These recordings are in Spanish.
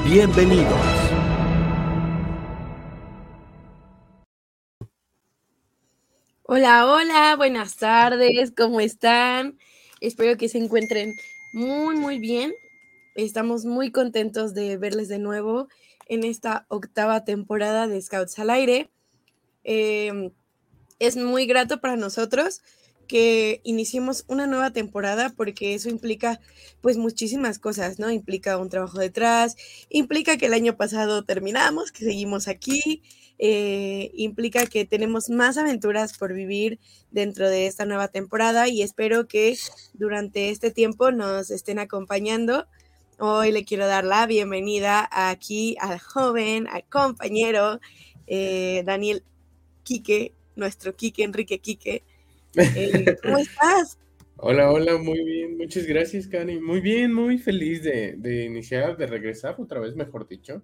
Bienvenidos. Hola, hola, buenas tardes, ¿cómo están? Espero que se encuentren muy, muy bien. Estamos muy contentos de verles de nuevo en esta octava temporada de Scouts al Aire. Em, es muy grato para nosotros que iniciemos una nueva temporada porque eso implica pues muchísimas cosas, ¿no? Implica un trabajo detrás, implica que el año pasado terminamos, que seguimos aquí, eh, implica que tenemos más aventuras por vivir dentro de esta nueva temporada y espero que durante este tiempo nos estén acompañando. Hoy le quiero dar la bienvenida aquí al joven, al compañero eh, Daniel Quique, nuestro Quique, Enrique Quique. Eh, ¿Cómo estás? Hola, hola, muy bien, muchas gracias, Cani. Muy bien, muy feliz de, iniciar, de regresar otra vez, mejor dicho,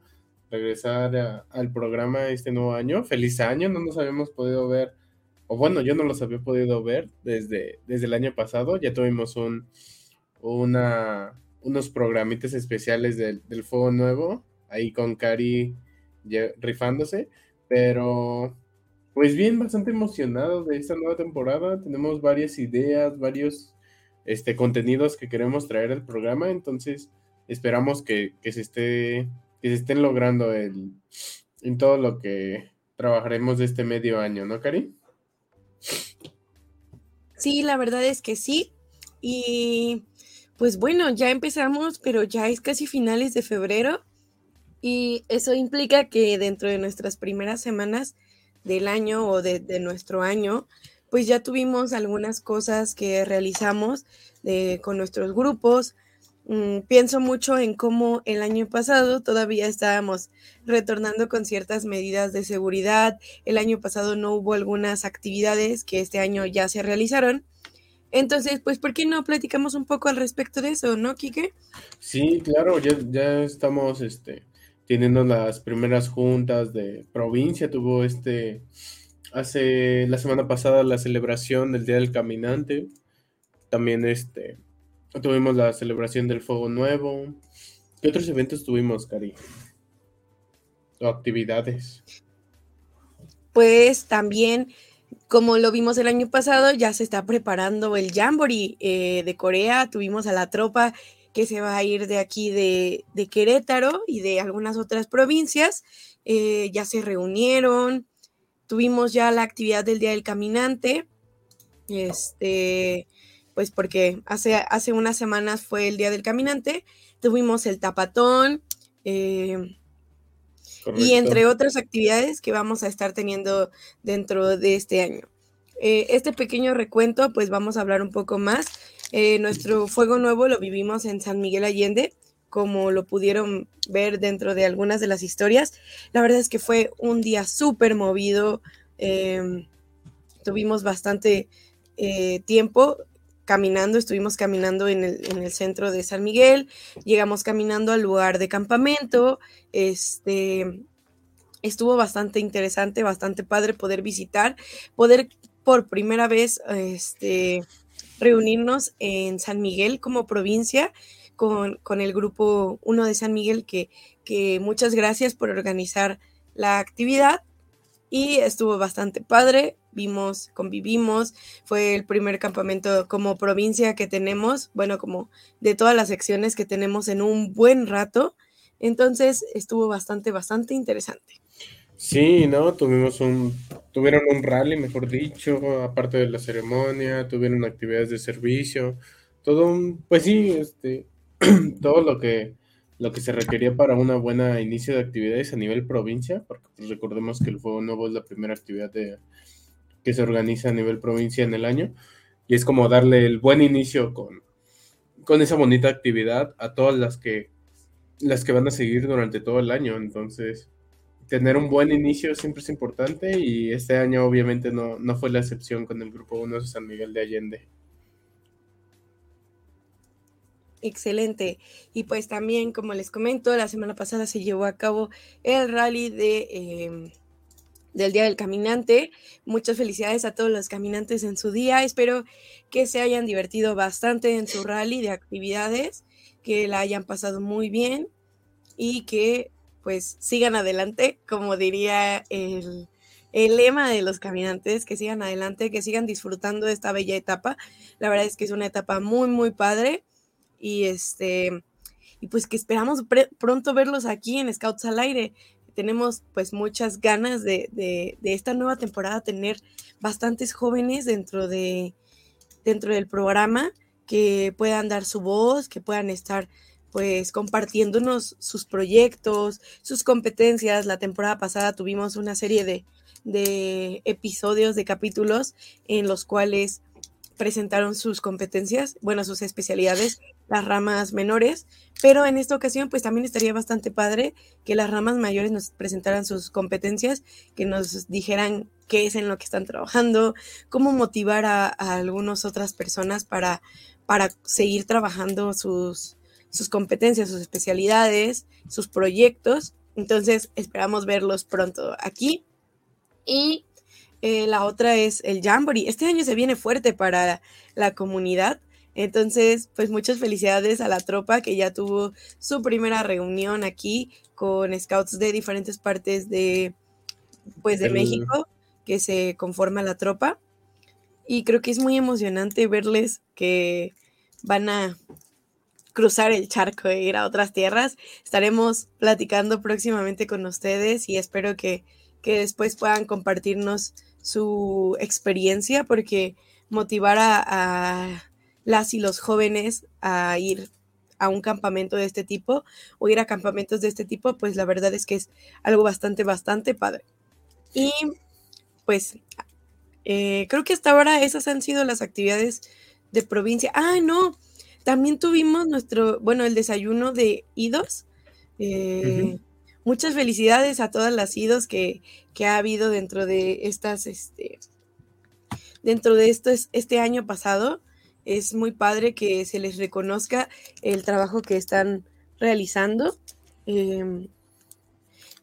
regresar al programa este nuevo año. Feliz año, no nos habíamos podido ver, o bueno, yo no los había podido ver desde, desde el año pasado. Ya tuvimos un, una, unos programitas especiales del, del Fuego Nuevo, ahí con Cari rifándose, pero pues bien, bastante emocionado de esta nueva temporada. Tenemos varias ideas, varios este, contenidos que queremos traer al programa, entonces esperamos que, se, esté, que se estén logrando el, en todo lo que trabajaremos este medio año, ¿no, Cari? Sí, la verdad es que sí. Y pues bueno, ya empezamos, pero ya es casi finales de febrero. Y eso implica que dentro de nuestras primeras semanas del año o de, nuestro año, pues ya tuvimos algunas cosas que realizamos eh, con nuestros grupos. Mm, pienso mucho en cómo el año pasado todavía estábamos retornando con ciertas medidas de seguridad. El año pasado no hubo algunas actividades que este año ya se realizaron. Entonces, pues, ¿por qué no platicamos un poco al respecto de eso, no, Quique? Sí, claro, ya, ya estamos este, teniendo las primeras juntas de provincia, tuvo este, hace la semana pasada la celebración del Día del Caminante, también este, tuvimos la celebración del Fuego Nuevo. ¿Qué otros eventos tuvimos, Cari? O actividades. Pues también, como lo vimos el año pasado, ya se está preparando el Jamboree eh, de Corea. Tuvimos a la tropa que se va a ir de aquí de, Querétaro y de algunas otras provincias. Eh, ya se reunieron, tuvimos ya la actividad del Día del Caminante, este, pues porque hace, hace unas semanas fue el Día del Caminante, tuvimos el tapatón, eh, y entre otras actividades que vamos a estar teniendo dentro de este año. Eh, este pequeño recuento, pues vamos a hablar un poco más eh, nuestro fuego nuevo lo vivimos en San Miguel Allende, como lo pudieron ver dentro de algunas de las historias. La verdad es que fue un día súper movido. Em, tuvimos bastante eh, tiempo caminando, estuvimos caminando en el, en el, centro de San Miguel, llegamos caminando al lugar de campamento, este, estuvo bastante interesante, bastante padre poder visitar, poder por primera vez, este, reunirnos en San Miguel como provincia con, el grupo 1 de San Miguel, que, que muchas gracias por organizar la actividad y estuvo bastante padre. Vimos, convivimos, fue el primer campamento como provincia que tenemos, bueno, como de todas las secciones que tenemos en un buen rato. Entonces estuvo bastante, bastante interesante. Sí, ¿no? Tuvimos un, tuvieron un rally, mejor dicho, aparte de la ceremonia, tuvieron actividades de servicio, todo un, pues sí, este, todo lo que, lo que se requería para una buena inicio de actividades a nivel provincia, porque pues, recordemos que el Fuego Nuevo es la primera actividad de, que se organiza a nivel provincia en el año, y es como darle el buen inicio con, con esa bonita actividad a todas las que las que van a seguir durante todo el año. Entonces, tener un buen inicio siempre es importante y este año obviamente no, no fue la excepción con el grupo 1 de San Miguel de Allende. Excelente. Y pues también, como les comento, la semana pasada se llevó a cabo el rally de, em, del Día del Caminante. Muchas felicidades a todos los caminantes en su día. Espero que se hayan divertido bastante en su rally de actividades, que la hayan pasado muy bien y que pues sigan adelante, como diría el, el lema de los caminantes, que sigan adelante, que sigan disfrutando de esta bella etapa. La verdad es que es una etapa muy, muy padre y este y pues que esperamos pronto verlos aquí en Scouts al aire. Tenemos pues muchas ganas de, de, de, esta nueva temporada tener bastantes jóvenes dentro de dentro del programa que puedan dar su voz, que puedan estar pues compartiéndonos sus proyectos, sus competencias. La temporada pasada tuvimos una serie de, de episodios, de capítulos en los cuales presentaron sus competencias, bueno, sus especialidades, las ramas menores, pero en esta ocasión pues también estaría bastante padre que las ramas mayores nos presentaran sus competencias, que nos dijeran qué es en lo que están trabajando, cómo motivar a, algunas otras personas para, para seguir trabajando sus, sus competencias, sus especialidades, sus proyectos. Entonces esperamos verlos pronto aquí. Y eh, la otra es el Jamboree. Este año se viene fuerte para la comunidad. Entonces, pues muchas felicidades a la tropa que ya tuvo su primera reunión aquí con scouts de diferentes partes de, pues, de México que se conforma la tropa. Y creo que es muy emocionante verles que van a cruzar el charco e ir a otras tierras. Estaremos platicando próximamente con ustedes y espero que, que después puedan compartirnos su experiencia porque motivar a, las y los jóvenes a ir a un campamento de este tipo o ir a campamentos de este tipo, pues la verdad es que es algo bastante, bastante padre. Y pues eh, creo que hasta ahora esas han sido las actividades de provincia. Ah, no, también tuvimos nuestro, bueno, el desayuno de idos. Eh, muchas felicidades a todas las idos que, que ha habido dentro de estas, este, dentro de esto este año pasado. Es muy padre que se les reconozca el trabajo que están realizando em,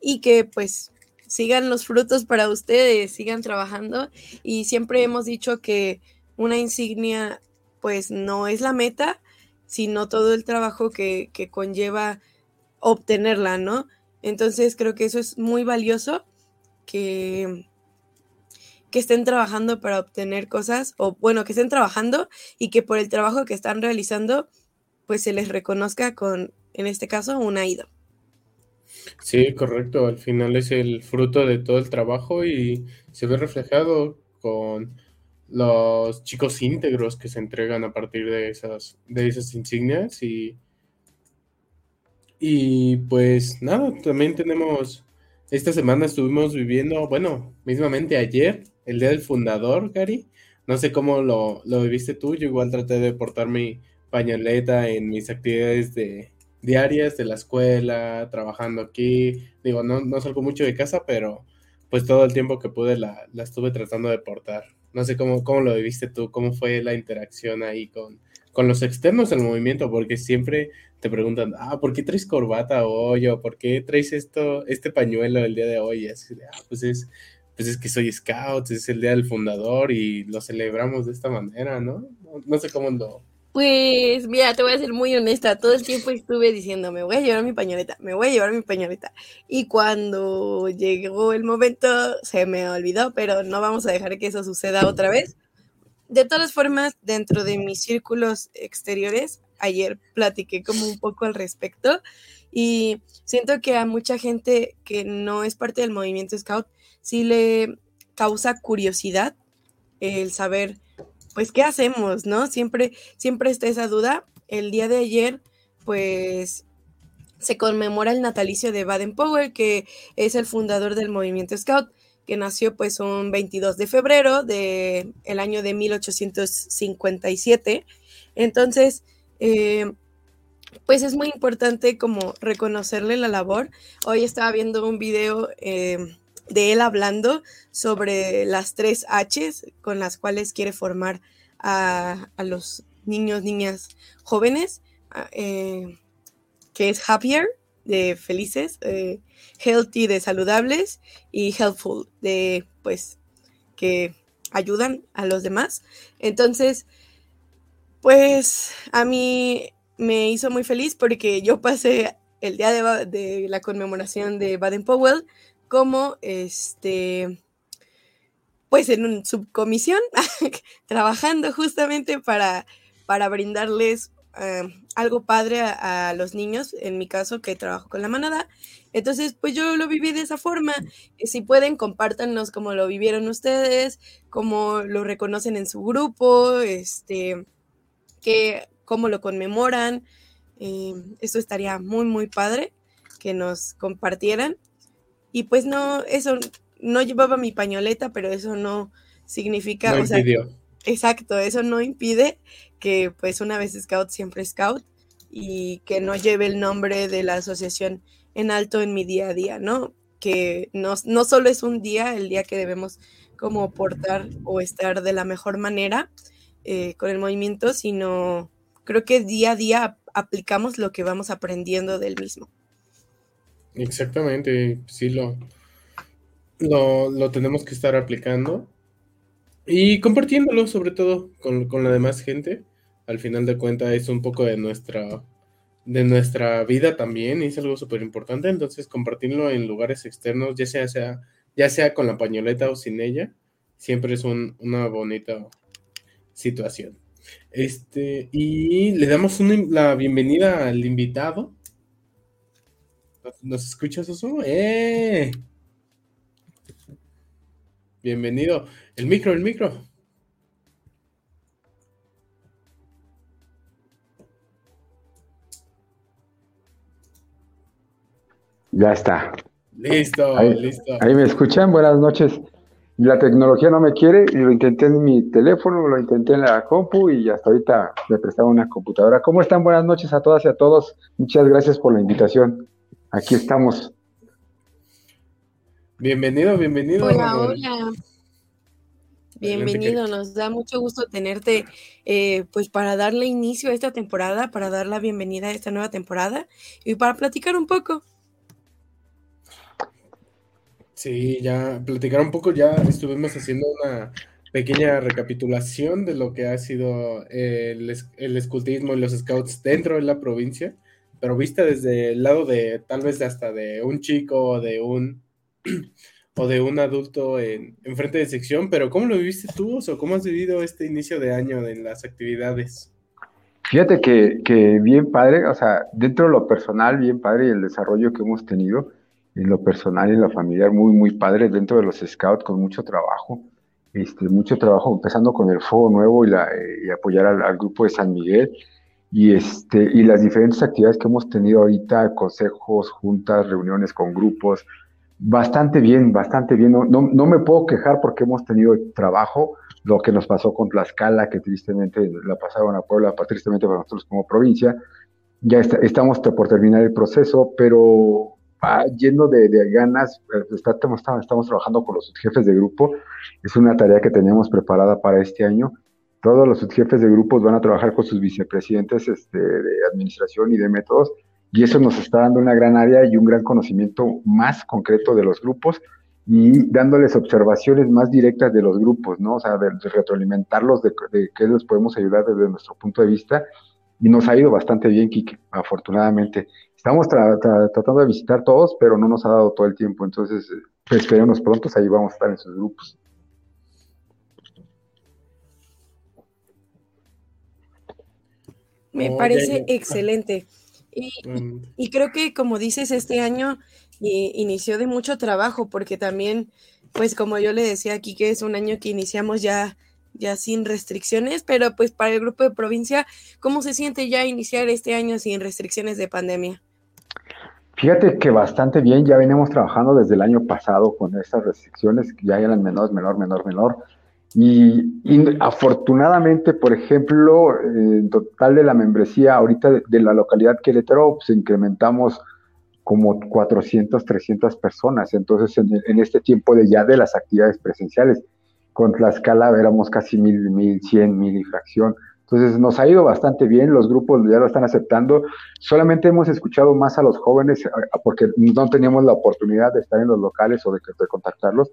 y que pues sigan los frutos para ustedes, sigan trabajando y siempre hemos dicho que una insignia pues no es la meta, sino todo el trabajo que, que conlleva obtenerla, ¿no? Entonces creo que eso es muy valioso que, que estén trabajando para obtener cosas, o bueno, que estén trabajando y que por el trabajo que están realizando, pues se les reconozca con, en este caso, un AIDO. Sí, correcto. Al final es el fruto de todo el trabajo y se ve reflejado con los chicos íntegros que se entregan a partir de esas, de esas insignias y, y pues nada, también tenemos esta semana estuvimos viviendo, bueno, mismamente ayer, el día del fundador, Gary. No sé cómo lo, lo viviste tú, yo igual traté de portar mi pañoleta en mis actividades de, diarias de la escuela, trabajando aquí. Digo, no, no salgo mucho de casa, pero pues todo el tiempo que pude la, la estuve tratando de portar. No sé cómo, cómo lo viviste tú, cómo fue la interacción ahí con, con los externos del movimiento, porque siempre te preguntan, ah, ¿por qué traes corbata hoy? ¿O por qué traes esto, este pañuelo el día de hoy? Y ah, pues es, pues es que soy scout, es el día del fundador y lo celebramos de esta manera, ¿no? No, sé cómo lo... Pues mira, te voy a ser muy honesta, todo el tiempo estuve diciendo, me voy a llevar mi pañoleta, me voy a llevar mi pañoleta. Y cuando llegó el momento, se me olvidó, pero no vamos a dejar que eso suceda otra vez. De todas formas, dentro de mis círculos exteriores, ayer platiqué como un poco al respecto y siento que a mucha gente que no es parte del movimiento Scout sí le causa curiosidad el saber, pues, ¿qué hacemos? ¿No? Siempre, siempre está esa duda. El día de ayer, pues, se conmemora el natalicio de Baden Powell, que es el fundador del movimiento Scout, que nació pues un 22 de febrero del el año de 1857. Entonces, eh, pues es muy importante como reconocerle la labor. Hoy estaba viendo un video eh, de él hablando sobre las tres Hs con las cuales quiere formar a, los niños, niñas jóvenes, eh, que es happier, de felices, eh, healthy, de saludables, y helpful, de pues que ayudan a los demás. Entonces, pues a mí me hizo muy feliz porque yo pasé el día de, de la conmemoración de Baden-Powell como este pues en una subcomisión trabajando justamente para, para brindarles eh, algo padre a, los niños, en mi caso que trabajo con la manada. Entonces, pues yo lo viví de esa forma. Si pueden, compártanos cómo lo vivieron ustedes, cómo lo reconocen en su grupo, este, que, cómo lo conmemoran. Eh, esto estaría muy, muy padre que nos compartieran. Y pues no, eso, no llevaba mi pañoleta, pero eso no significa, o sea, exacto, eso no impide que pues una vez scout siempre scout y que no lleve el nombre de la asociación en alto en mi día a día, ¿no? Que no, no solo es un día, el día que debemos como portar o estar de la mejor manera eh, con el movimiento, sino creo que día a día aplicamos lo que vamos aprendiendo del mismo. Exactamente, sí lo, lo, tenemos que estar aplicando y compartiéndolo sobre todo con, con la demás gente. Al final de cuentas es un poco de nuestra, de nuestra vida también y es algo súper importante. Entonces compartirlo en lugares externos, ya sea, sea, ya sea con la pañoleta o sin ella, siempre es una bonita situación. Este, y le damos la bienvenida al invitado. ¿Nos escuchas, eso? ¡Eh! Bienvenido. El micro, el micro. Ya está. Listo, listo. Ahí me escuchan, buenas noches. La tecnología no me quiere y lo intenté en mi teléfono, lo intenté en la compu y hasta ahorita me prestaba una computadora. ¿Cómo están? Buenas noches a todas y a todos. Muchas gracias por la invitación. Aquí estamos. Bienvenido, bienvenido. Hola, hola. Bienvenido, nos da mucho gusto tenerte, eh, pues para darle inicio a esta temporada, para dar la bienvenida a esta nueva temporada y para platicar un poco. Sí, ya platicar un poco, ya estuvimos haciendo una pequeña recapitulación de lo que ha sido el, el escultismo y los scouts dentro de la provincia, pero vista desde el lado de tal vez hasta de un chico o de un o de un adulto en, frente de sección, pero ¿cómo lo viviste tú o cómo has vivido este inicio de año en las actividades? Fíjate que, que, bien padre, o sea, dentro de lo personal, bien padre y el desarrollo que hemos tenido en lo personal y en lo familiar, muy, muy padre dentro de los scouts con mucho trabajo, este, mucho trabajo empezando con el Fuego Nuevo y, la, y apoyar al, grupo de San Miguel y, este, y las diferentes actividades que hemos tenido ahorita, consejos, juntas, reuniones con grupos, Bastante bien, bastante bien. No, no, me puedo quejar porque hemos tenido trabajo, lo que nos pasó con Tlaxcala, que tristemente la pasaron a Puebla, tristemente para nosotros como provincia. Ya estamos por terminar el proceso, pero va lleno de, ganas. Eh, estamos, estamos trabajando con los jefes de grupo. Es una tarea que teníamos preparada para este año. Todos los jefes de grupos van a trabajar con sus vicepresidentes este, de administración y de métodos y eso nos está dando una gran área y un gran conocimiento más concreto de los grupos y dándoles observaciones más directas de los grupos, ¿no? O sea, de, retroalimentarlos, de, de qué les podemos ayudar desde nuestro punto de vista. Y nos ha ido bastante bien, Kike, afortunadamente. Estamos tratando de visitar todos, pero no nos ha dado todo el tiempo. Entonces, pues, esperemos pronto, ahí vamos a estar en sus grupos. Me parece excelente. Y, creo que, como dices, este año inició de mucho trabajo, porque también, pues como yo le decía aquí, que es un año que iniciamos ya, ya sin restricciones, pero pues para el grupo de provincia, ¿cómo se siente ya iniciar este año sin restricciones de pandemia? Fíjate que bastante bien, ya venimos trabajando desde el año pasado con estas restricciones, ya eran menor, menor, menor, menor. Y, afortunadamente, por ejemplo, en total de la membresía ahorita de, la localidad Querétaro, pues incrementamos como 400, 300 personas. Entonces, en, este tiempo de ya de las actividades presenciales, con Tlaxcala éramos casi mil, mil, cien, mil y fracción. Entonces nos ha ido bastante bien, los grupos ya lo están aceptando. Solamente hemos escuchado más a los jóvenes porque no teníamos la oportunidad de estar en los locales o de, de contactarlos.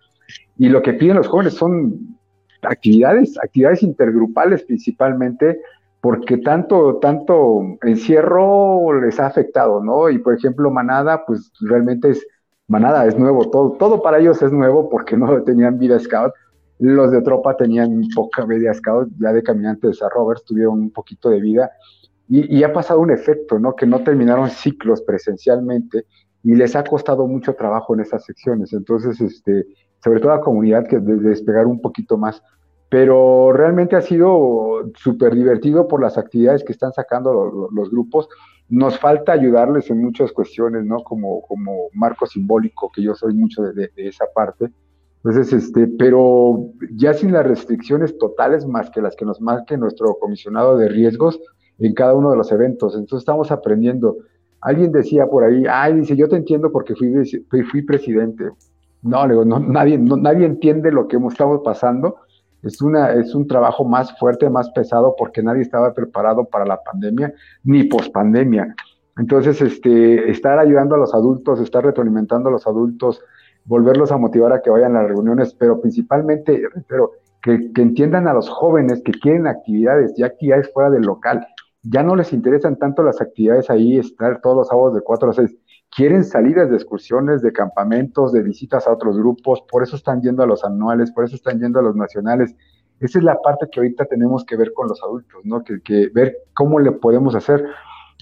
Y lo que piden los jóvenes son actividades, actividades intergrupales principalmente, porque tanto, tanto encierro les ha afectado, ¿no? Y por ejemplo, Manada, pues realmente es, Manada es nuevo, todo, todo para ellos es nuevo porque no tenían vida scout, los de tropa tenían poca media scout, ya de caminantes a Roberts tuvieron un poquito de vida. Y, ha pasado un efecto, ¿no? Que no terminaron ciclos presencialmente y les ha costado mucho trabajo en esas secciones. Entonces, este, sobre todo a la comunidad que de, despegar un poquito más. Pero realmente ha sido súper divertido por las actividades que están sacando los, grupos. Nos falta ayudarles en muchas cuestiones, ¿no? Como, como marco simbólico, que yo soy mucho de, esa parte entonces, este, pero ya sin las restricciones totales más que las que nos marque nuestro comisionado de riesgos en cada uno de los eventos. Entonces estamos aprendiendo. Alguien decía por ahí, ay, dice, yo te entiendo porque fui, fui, presidente. No, digo, no, nadie, nadie entiende lo que estamos pasando. Es, una, es un trabajo más fuerte, más pesado, porque nadie estaba preparado para la pandemia ni pospandemia. Entonces, este, estar ayudando a los adultos, estar retroalimentando a los adultos, volverlos a motivar a que vayan a las reuniones, pero principalmente, pero que, entiendan a los jóvenes que quieren actividades, ya actividades fuera del local. Ya no les interesan tanto las actividades ahí, estar todos los sábados de 4 a 6. Quieren salidas de excursiones, de campamentos, de visitas a otros grupos, por eso están yendo a los anuales, por eso están yendo a los nacionales. Esa es la parte que ahorita tenemos que ver con los adultos, ¿no? Que, que ver cómo le podemos hacer.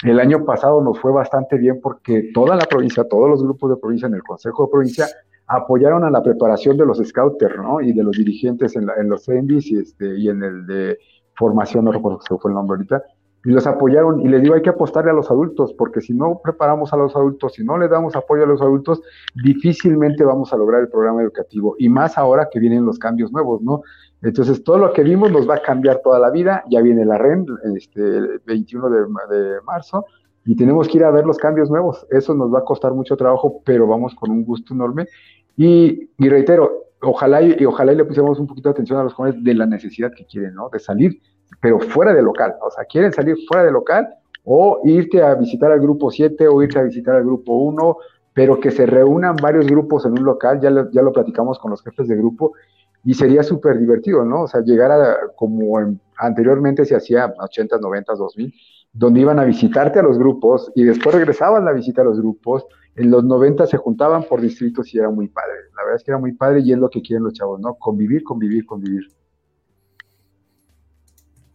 El año pasado nos fue bastante bien porque toda la provincia, todos los grupos de provincia en el Consejo de Provincia apoyaron a la preparación de los scouters, ¿no? Y de los dirigentes en, los ENDIs y, este, y en el de formación, no recuerdo si fue el nombre ahorita, y los apoyaron. Y les digo, hay que apostarle a los adultos, porque si no preparamos a los adultos, si no le damos apoyo a los adultos, difícilmente vamos a lograr el programa educativo. Y más ahora que vienen los cambios nuevos, ¿no? Entonces, todo lo que vimos nos va a cambiar toda la vida. Ya viene la REN, este, el 21 de, marzo, y tenemos que ir a ver los cambios nuevos. Eso nos va a costar mucho trabajo, pero vamos con un gusto enorme. Y, reitero, ojalá y, ojalá y le pusiéramos un poquito de atención a los jóvenes de la necesidad que quieren, ¿no? De salir, pero fuera de local. O sea, quieren salir fuera de local o irte a visitar al grupo 7 o irte a visitar al grupo 1, pero que se reúnan varios grupos en un local, ya lo, ya lo platicamos con los jefes de grupo, y sería súper divertido, ¿no? O sea, llegar a, como anteriormente se hacía 80, 90, 2000, donde iban a visitarte a los grupos y después regresaban la visita a los grupos en los 90 se juntaban por distritos y era muy padre. La verdad es que era muy padre y es lo que quieren los chavos, ¿no? Convivir, convivir, convivir.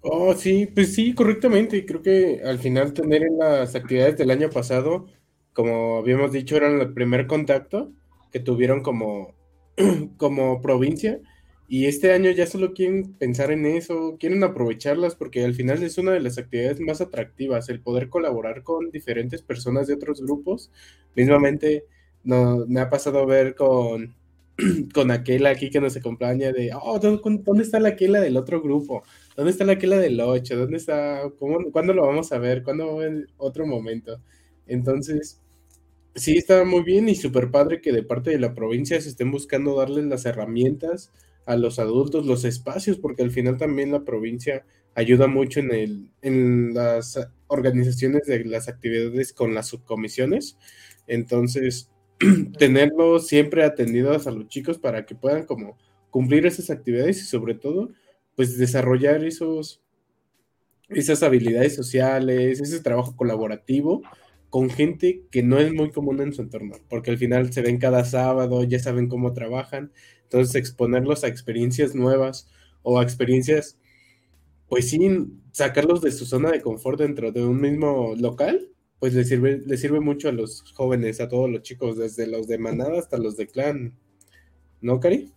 Oh, sí, pues sí, correctamente. Creo que al final tener en las actividades del año pasado, como habíamos dicho, eran el primer contacto que tuvieron como, como provincia y este año ya solo quieren pensar en eso, quieren aprovecharlas porque al final es una de las actividades más atractivas, el poder colaborar con diferentes personas de otros grupos. Mismamente no, me ha pasado a ver con, con aquella aquí que nos acompaña de, oh, ¿dónde está la aquella del otro grupo? ¿Dónde está la aquella del 8? ¿Dónde está? ¿Cómo, ¿Cuándo lo vamos a ver? ¿Cuándo en otro momento? Entonces, sí, está muy bien y súper padre que de parte de la provincia se estén buscando darles las herramientas a los adultos los espacios, porque al final también la provincia ayuda mucho en, el, en las organizaciones de las actividades con las subcomisiones. Entonces, tenerlos siempre atendidos a los chicos para que puedan como cumplir esas actividades y sobre todo, pues desarrollar esos, esas habilidades sociales, ese trabajo colaborativo con gente que no es muy común en su entorno, porque al final se ven cada sábado, ya saben cómo trabajan, entonces exponerlos a experiencias nuevas o a experiencias, pues sin sacarlos de su zona de confort dentro de un mismo local, pues les sirve, les sirve mucho a los jóvenes, a todos los chicos, desde los de manada hasta los de clan. ¿No, Cari?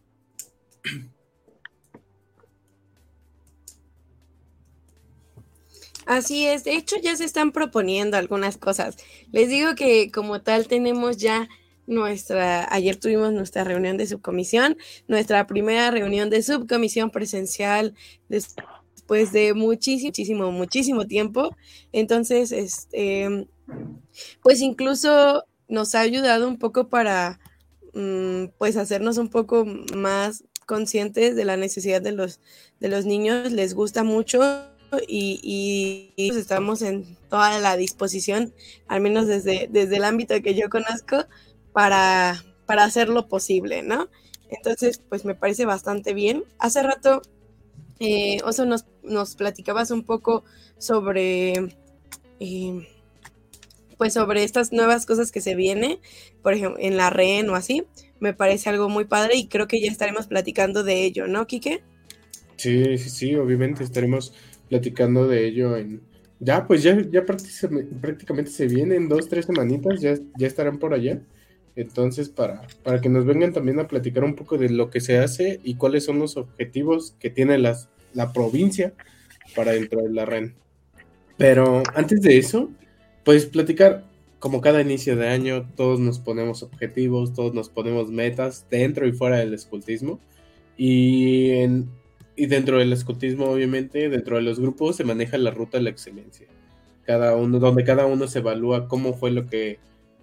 Así es, de hecho ya se están proponiendo algunas cosas. Les digo que como tal tenemos ya nuestra, ayer tuvimos nuestra reunión de subcomisión, nuestra primera reunión de subcomisión presencial después de muchísimo, muchísimo, muchísimo tiempo. Entonces, este, pues incluso nos ha ayudado un poco para, mm, pues, hacernos un poco más conscientes de la necesidad de los, de los niños. Les gusta mucho y, pues, estamos en toda la disposición, al menos desde, desde el ámbito que yo conozco, para, para hacerlo posible, ¿no? Entonces, pues me parece bastante bien. Hace rato, eh, nos, nos, platicabas un poco sobre, eh, pues sobre estas nuevas cosas que se vienen, por ejemplo, en la REN o así. Me parece algo muy padre y creo que ya estaremos platicando de ello, ¿no, Quique? Sí, sí, sí, obviamente estaremos platicando de ello en... Ya, pues ya, ya prácticamente se vienen dos, tres semanitas, ya, ya estarán por allá. Entonces, para, para que nos vengan también a platicar un poco de lo que se hace y cuáles son los objetivos que tiene las, la provincia para dentro de la REN. Pero antes de eso, pues platicar, como cada inicio de año, todos nos ponemos objetivos, todos nos ponemos metas dentro y fuera del escultismo. Y, en, y dentro del escultismo, obviamente, dentro de los grupos se maneja la ruta de la excelencia. Cada uno, donde cada uno se evalúa cómo fue lo que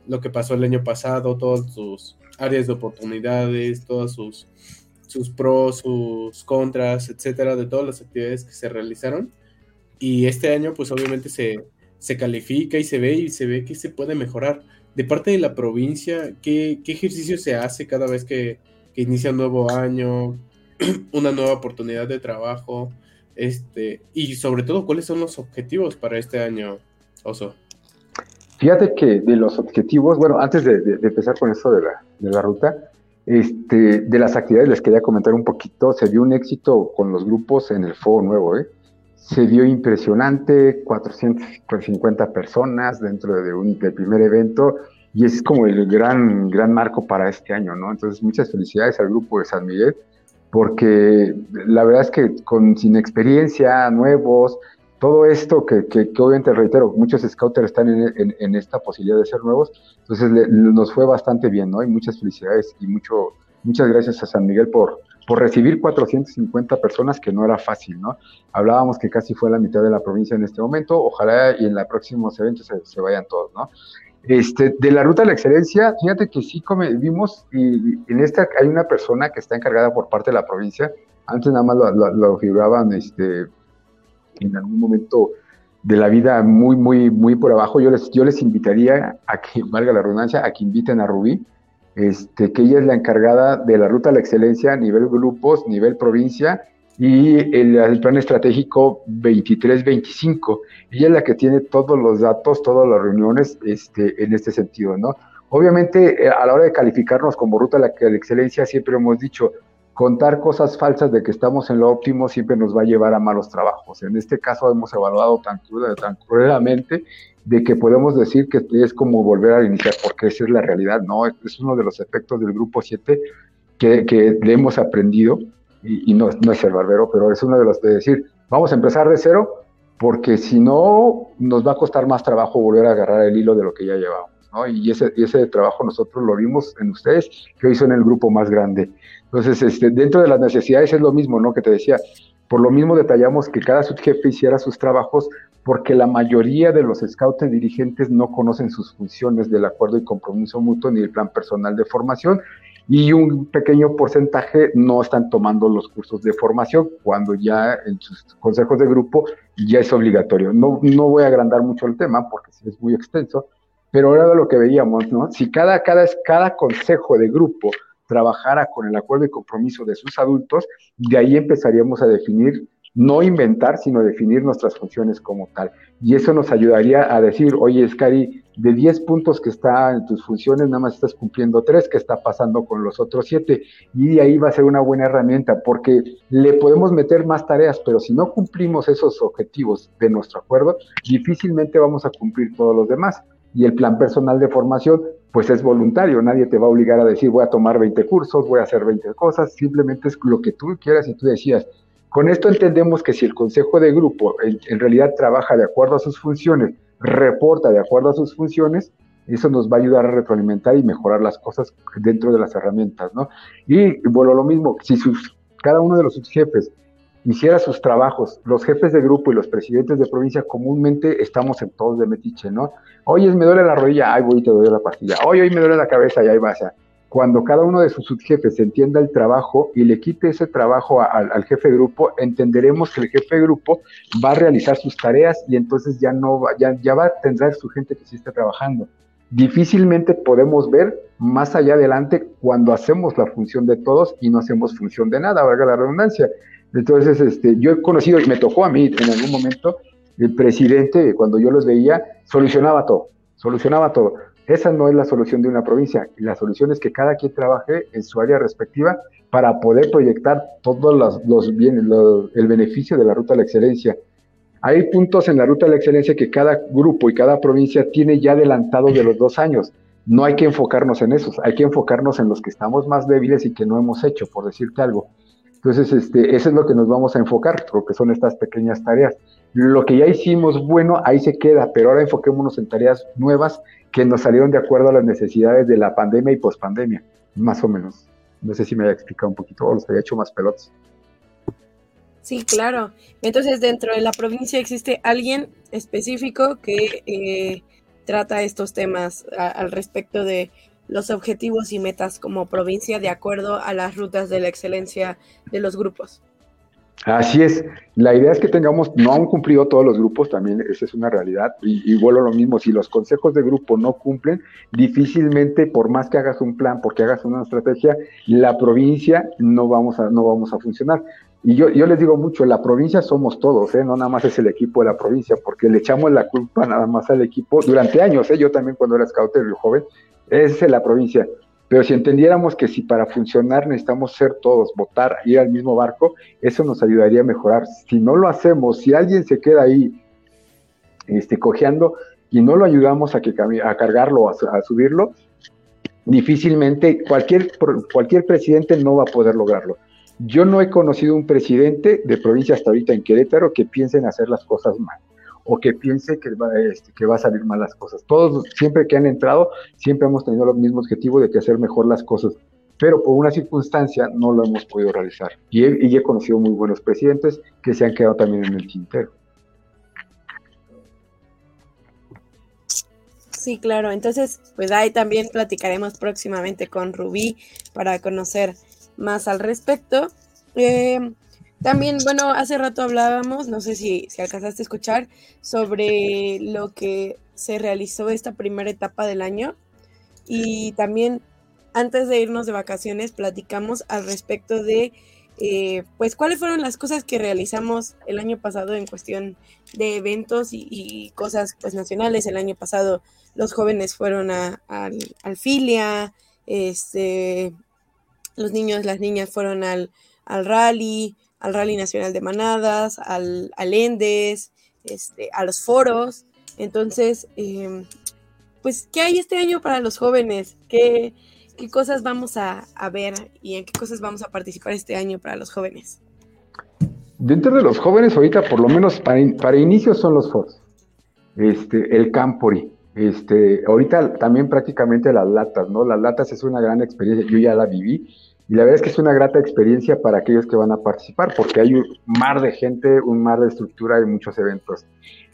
lo que pasó el año pasado, todas sus áreas de oportunidades, todos sus, sus pros, sus contras, etcétera, de todas las actividades que se realizaron. Y este año, pues obviamente se, se califica y se ve y se ve que se puede mejorar. De parte de la provincia, ¿qué, ejercicio se hace cada vez que, inicia un nuevo año, una nueva oportunidad de trabajo? Este, y sobre todo, ¿cuáles son los objetivos para este año, Oso? Fíjate que de los objetivos, bueno, antes de, empezar con eso de la, de la, ruta, este, de las actividades les quería comentar un poquito, se dio un éxito con los grupos en el Fuego Nuevo, ¿eh? Se dio impresionante, 450 personas dentro de un, del primer evento, y es como el gran, gran marco para este año, ¿no? Entonces, muchas felicidades al grupo de San Miguel, porque la verdad es que con, sin experiencia, nuevos, todo esto que, que, obviamente reitero, muchos scouters están en, en, esta posibilidad de ser nuevos, entonces nos fue bastante bien, ¿no? Y muchas felicidades y mucho, muchas gracias a San Miguel por, por recibir 450 personas, que no era fácil, ¿no? Hablábamos que casi fue la mitad de la provincia en este momento, ojalá y en los próximos eventos se, vayan todos, ¿no? Este, de la ruta de la excelencia, fíjate que sí vimos, y en esta hay una persona que está encargada por parte de la provincia, antes nada más lo, lo, lo figuraban este, en algún momento de la vida muy, muy, muy por abajo, yo les, yo les invitaría a que, valga la redundancia, a que inviten a Rubí, este, que ella es la encargada de la ruta a la excelencia a nivel grupos, nivel provincia y el, plan estratégico 23-25. Ella es la que tiene todos los datos, todas las reuniones este, en este sentido, ¿no? Obviamente, eh, a la hora de calificarnos como ruta a la excelencia, siempre hemos dicho, contar cosas falsas de que estamos en lo óptimo siempre nos va a llevar a malos trabajos. En este caso hemos evaluado tan, tan de que podemos decir que es como volver a iniciar, porque esa es la realidad, ¿no? Es uno de los efectos del grupo 7 que, que hemos aprendido, y, no, no, es el barbero, pero es uno de los de decir, vamos a empezar de cero, porque si no, nos va a costar más trabajo volver a agarrar el hilo de lo que ya llevamos. ¿no? Y ese, y ese trabajo nosotros lo vimos en ustedes, que hoy son el grupo más grande. Entonces, este, dentro de las necesidades es lo mismo, ¿no? Que te decía, por lo mismo detallamos que cada subjefe hiciera sus trabajos porque la mayoría de los scouts dirigentes no conocen sus funciones del acuerdo y compromiso mutuo ni el plan personal de formación y un pequeño porcentaje no están tomando los cursos de formación cuando ya en sus consejos de grupo ya es obligatorio. No, no voy a agrandar mucho el tema porque es muy extenso, pero era lo que veíamos, ¿no? Si cada, cada, cada consejo de grupo trabajara con el acuerdo y compromiso de sus adultos, de ahí empezaríamos a definir, no inventar, sino definir nuestras funciones como tal. Y eso nos ayudaría a decir, oye, Scari, de 10 puntos que está en tus funciones, nada más estás cumpliendo 3, ¿qué está pasando con los otros 7? Y de ahí va a ser una buena herramienta, porque le podemos meter más tareas, pero si no cumplimos esos objetivos de nuestro acuerdo, difícilmente vamos a cumplir todos los demás. Y el plan personal de formación pues es voluntario, nadie te va a obligar a decir voy a tomar 20 cursos, voy a hacer 20 cosas, simplemente es lo que tú quieras y tú decías. Con esto entendemos que si el consejo de grupo en, realidad trabaja de acuerdo a sus funciones, reporta de acuerdo a sus funciones, Eso nos va a ayudar a retroalimentar y mejorar las cosas dentro de las herramientas, ¿no? Y bueno, lo mismo, si cada uno de los jefes hiciera sus trabajos, los jefes de grupo y los presidentes de provincia comúnmente estamos en todos de metiche, ¿no? Oye, me duele la rodilla, ay, voy y te doy la pastilla. Oye, hoy me duele la cabeza y ahí vas. A cuando cada uno de sus subjefes entienda el trabajo y le quite ese trabajo al jefe de grupo, entenderemos que el jefe de grupo va a realizar sus tareas y entonces ya no va, ya, ya va a tener su gente que sí está trabajando. Difícilmente podemos ver más allá adelante cuando hacemos la función de todos y no hacemos función de nada, valga la redundancia. Entonces, este, yo he conocido y me tocó a mí en algún momento, el presidente, cuando yo los veía, solucionaba todo, solucionaba todo. Esa no es la solución de una provincia. La solución es que cada quien trabaje en su área respectiva para poder proyectar todos los, bienes, el beneficio de la ruta a la excelencia. Hay puntos en la ruta a la excelencia que cada grupo y cada provincia tiene ya adelantado de los dos años. No hay que enfocarnos en esos, hay que enfocarnos en los que estamos más débiles y que no hemos hecho, por decirte algo. Entonces, este, eso es lo que nos vamos a enfocar, porque son estas pequeñas tareas. Lo que ya hicimos bueno, ahí se queda, pero ahora enfoquémonos en tareas nuevas que nos salieron de acuerdo a las necesidades de la pandemia y pospandemia, más o menos. No sé si me haya explicado un poquito o los había hecho más pelotas. Sí, claro. Entonces, dentro de la provincia existe alguien específico que eh, trata estos temas al respecto de los objetivos y metas como provincia de acuerdo a las rutas de la excelencia de los grupos. Así es. La idea es que tengamos, no han cumplido todos los grupos, también esa es una realidad. Y, vuelvo a lo mismo, si los consejos de grupo no cumplen, difícilmente, por más que hagas un plan, porque hagas una estrategia, la provincia no vamos a, no vamos a funcionar. Y yo, yo les digo mucho, la provincia somos todos, ¿eh? no nada más es el equipo de la provincia, porque le echamos la culpa nada más al equipo durante años, ¿eh? yo también cuando era scout y joven, es la provincia. Pero si entendiéramos que si para funcionar necesitamos ser todos, votar, ir al mismo barco, eso nos ayudaría a mejorar. Si no lo hacemos, si alguien se queda ahí este, cojeando y no lo ayudamos a, que, a cargarlo, a, a subirlo, difícilmente cualquier, cualquier presidente no va a poder lograrlo. Yo no he conocido un presidente de provincia hasta ahorita en Querétaro que piense en hacer las cosas mal o que piense que va, este, que va a salir mal las cosas. Todos, siempre que han entrado, siempre hemos tenido el mismo objetivo de que hacer mejor las cosas, pero por una circunstancia no lo hemos podido realizar. Y he, conocido muy buenos presidentes que se han quedado también en el tintero. Sí, claro. Entonces, pues ahí también platicaremos próximamente con Rubí para conocer más al respecto. Eh, también, bueno, hace rato hablábamos, no sé si, si alcanzaste a escuchar, sobre lo que se realizó esta primera etapa del año. Y también, antes de irnos de vacaciones, platicamos al respecto de, eh, pues, cuáles fueron las cosas que realizamos el año pasado en cuestión de eventos y, cosas, pues, nacionales. El año pasado los jóvenes fueron a, al Filia, este, los niños, las niñas fueron al, al rally, al Rally Nacional de Manadas, al, al Endes, este, a los foros. Entonces, em, pues, ¿qué hay este año para los jóvenes? ¿Qué, qué cosas vamos a, ver y en qué cosas vamos a participar este año para los jóvenes? Dentro de los jóvenes, ahorita, por lo menos para, para inicio, son los foros. Este, el Campori. Este, ahorita también prácticamente las latas, ¿no? Las latas es una gran experiencia, yo ya la viví y la verdad es que es una grata experiencia para aquellos que van a participar, porque hay un mar de gente, un mar de estructura y muchos eventos.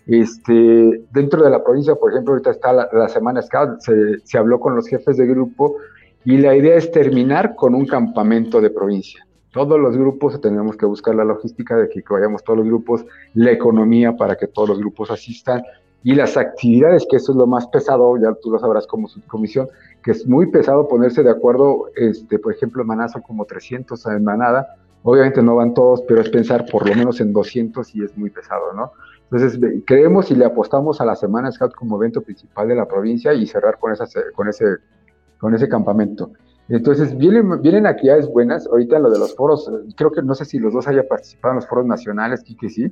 Este, dentro de la provincia, por ejemplo, ahorita está la, Semana Scout, se, se, habló con los jefes de grupo y la idea es terminar con un campamento de provincia. Todos los grupos tenemos que buscar la logística de que vayamos todos los grupos, la economía para que todos los grupos asistan y las actividades, que eso es lo más pesado, ya tú lo sabrás como subcomisión, que es muy pesado ponerse de acuerdo, este, por ejemplo, en Maná son como 300 en Manada, obviamente no van todos, pero es pensar por lo menos en 200 y es muy pesado, ¿no? Entonces, creemos y le apostamos a la Semana Scout como evento principal de la provincia y cerrar con, esa, con, ese, con ese campamento. Entonces, vienen, actividades buenas. Ahorita lo de los foros, creo que no sé si los dos haya participado en los foros nacionales, que sí.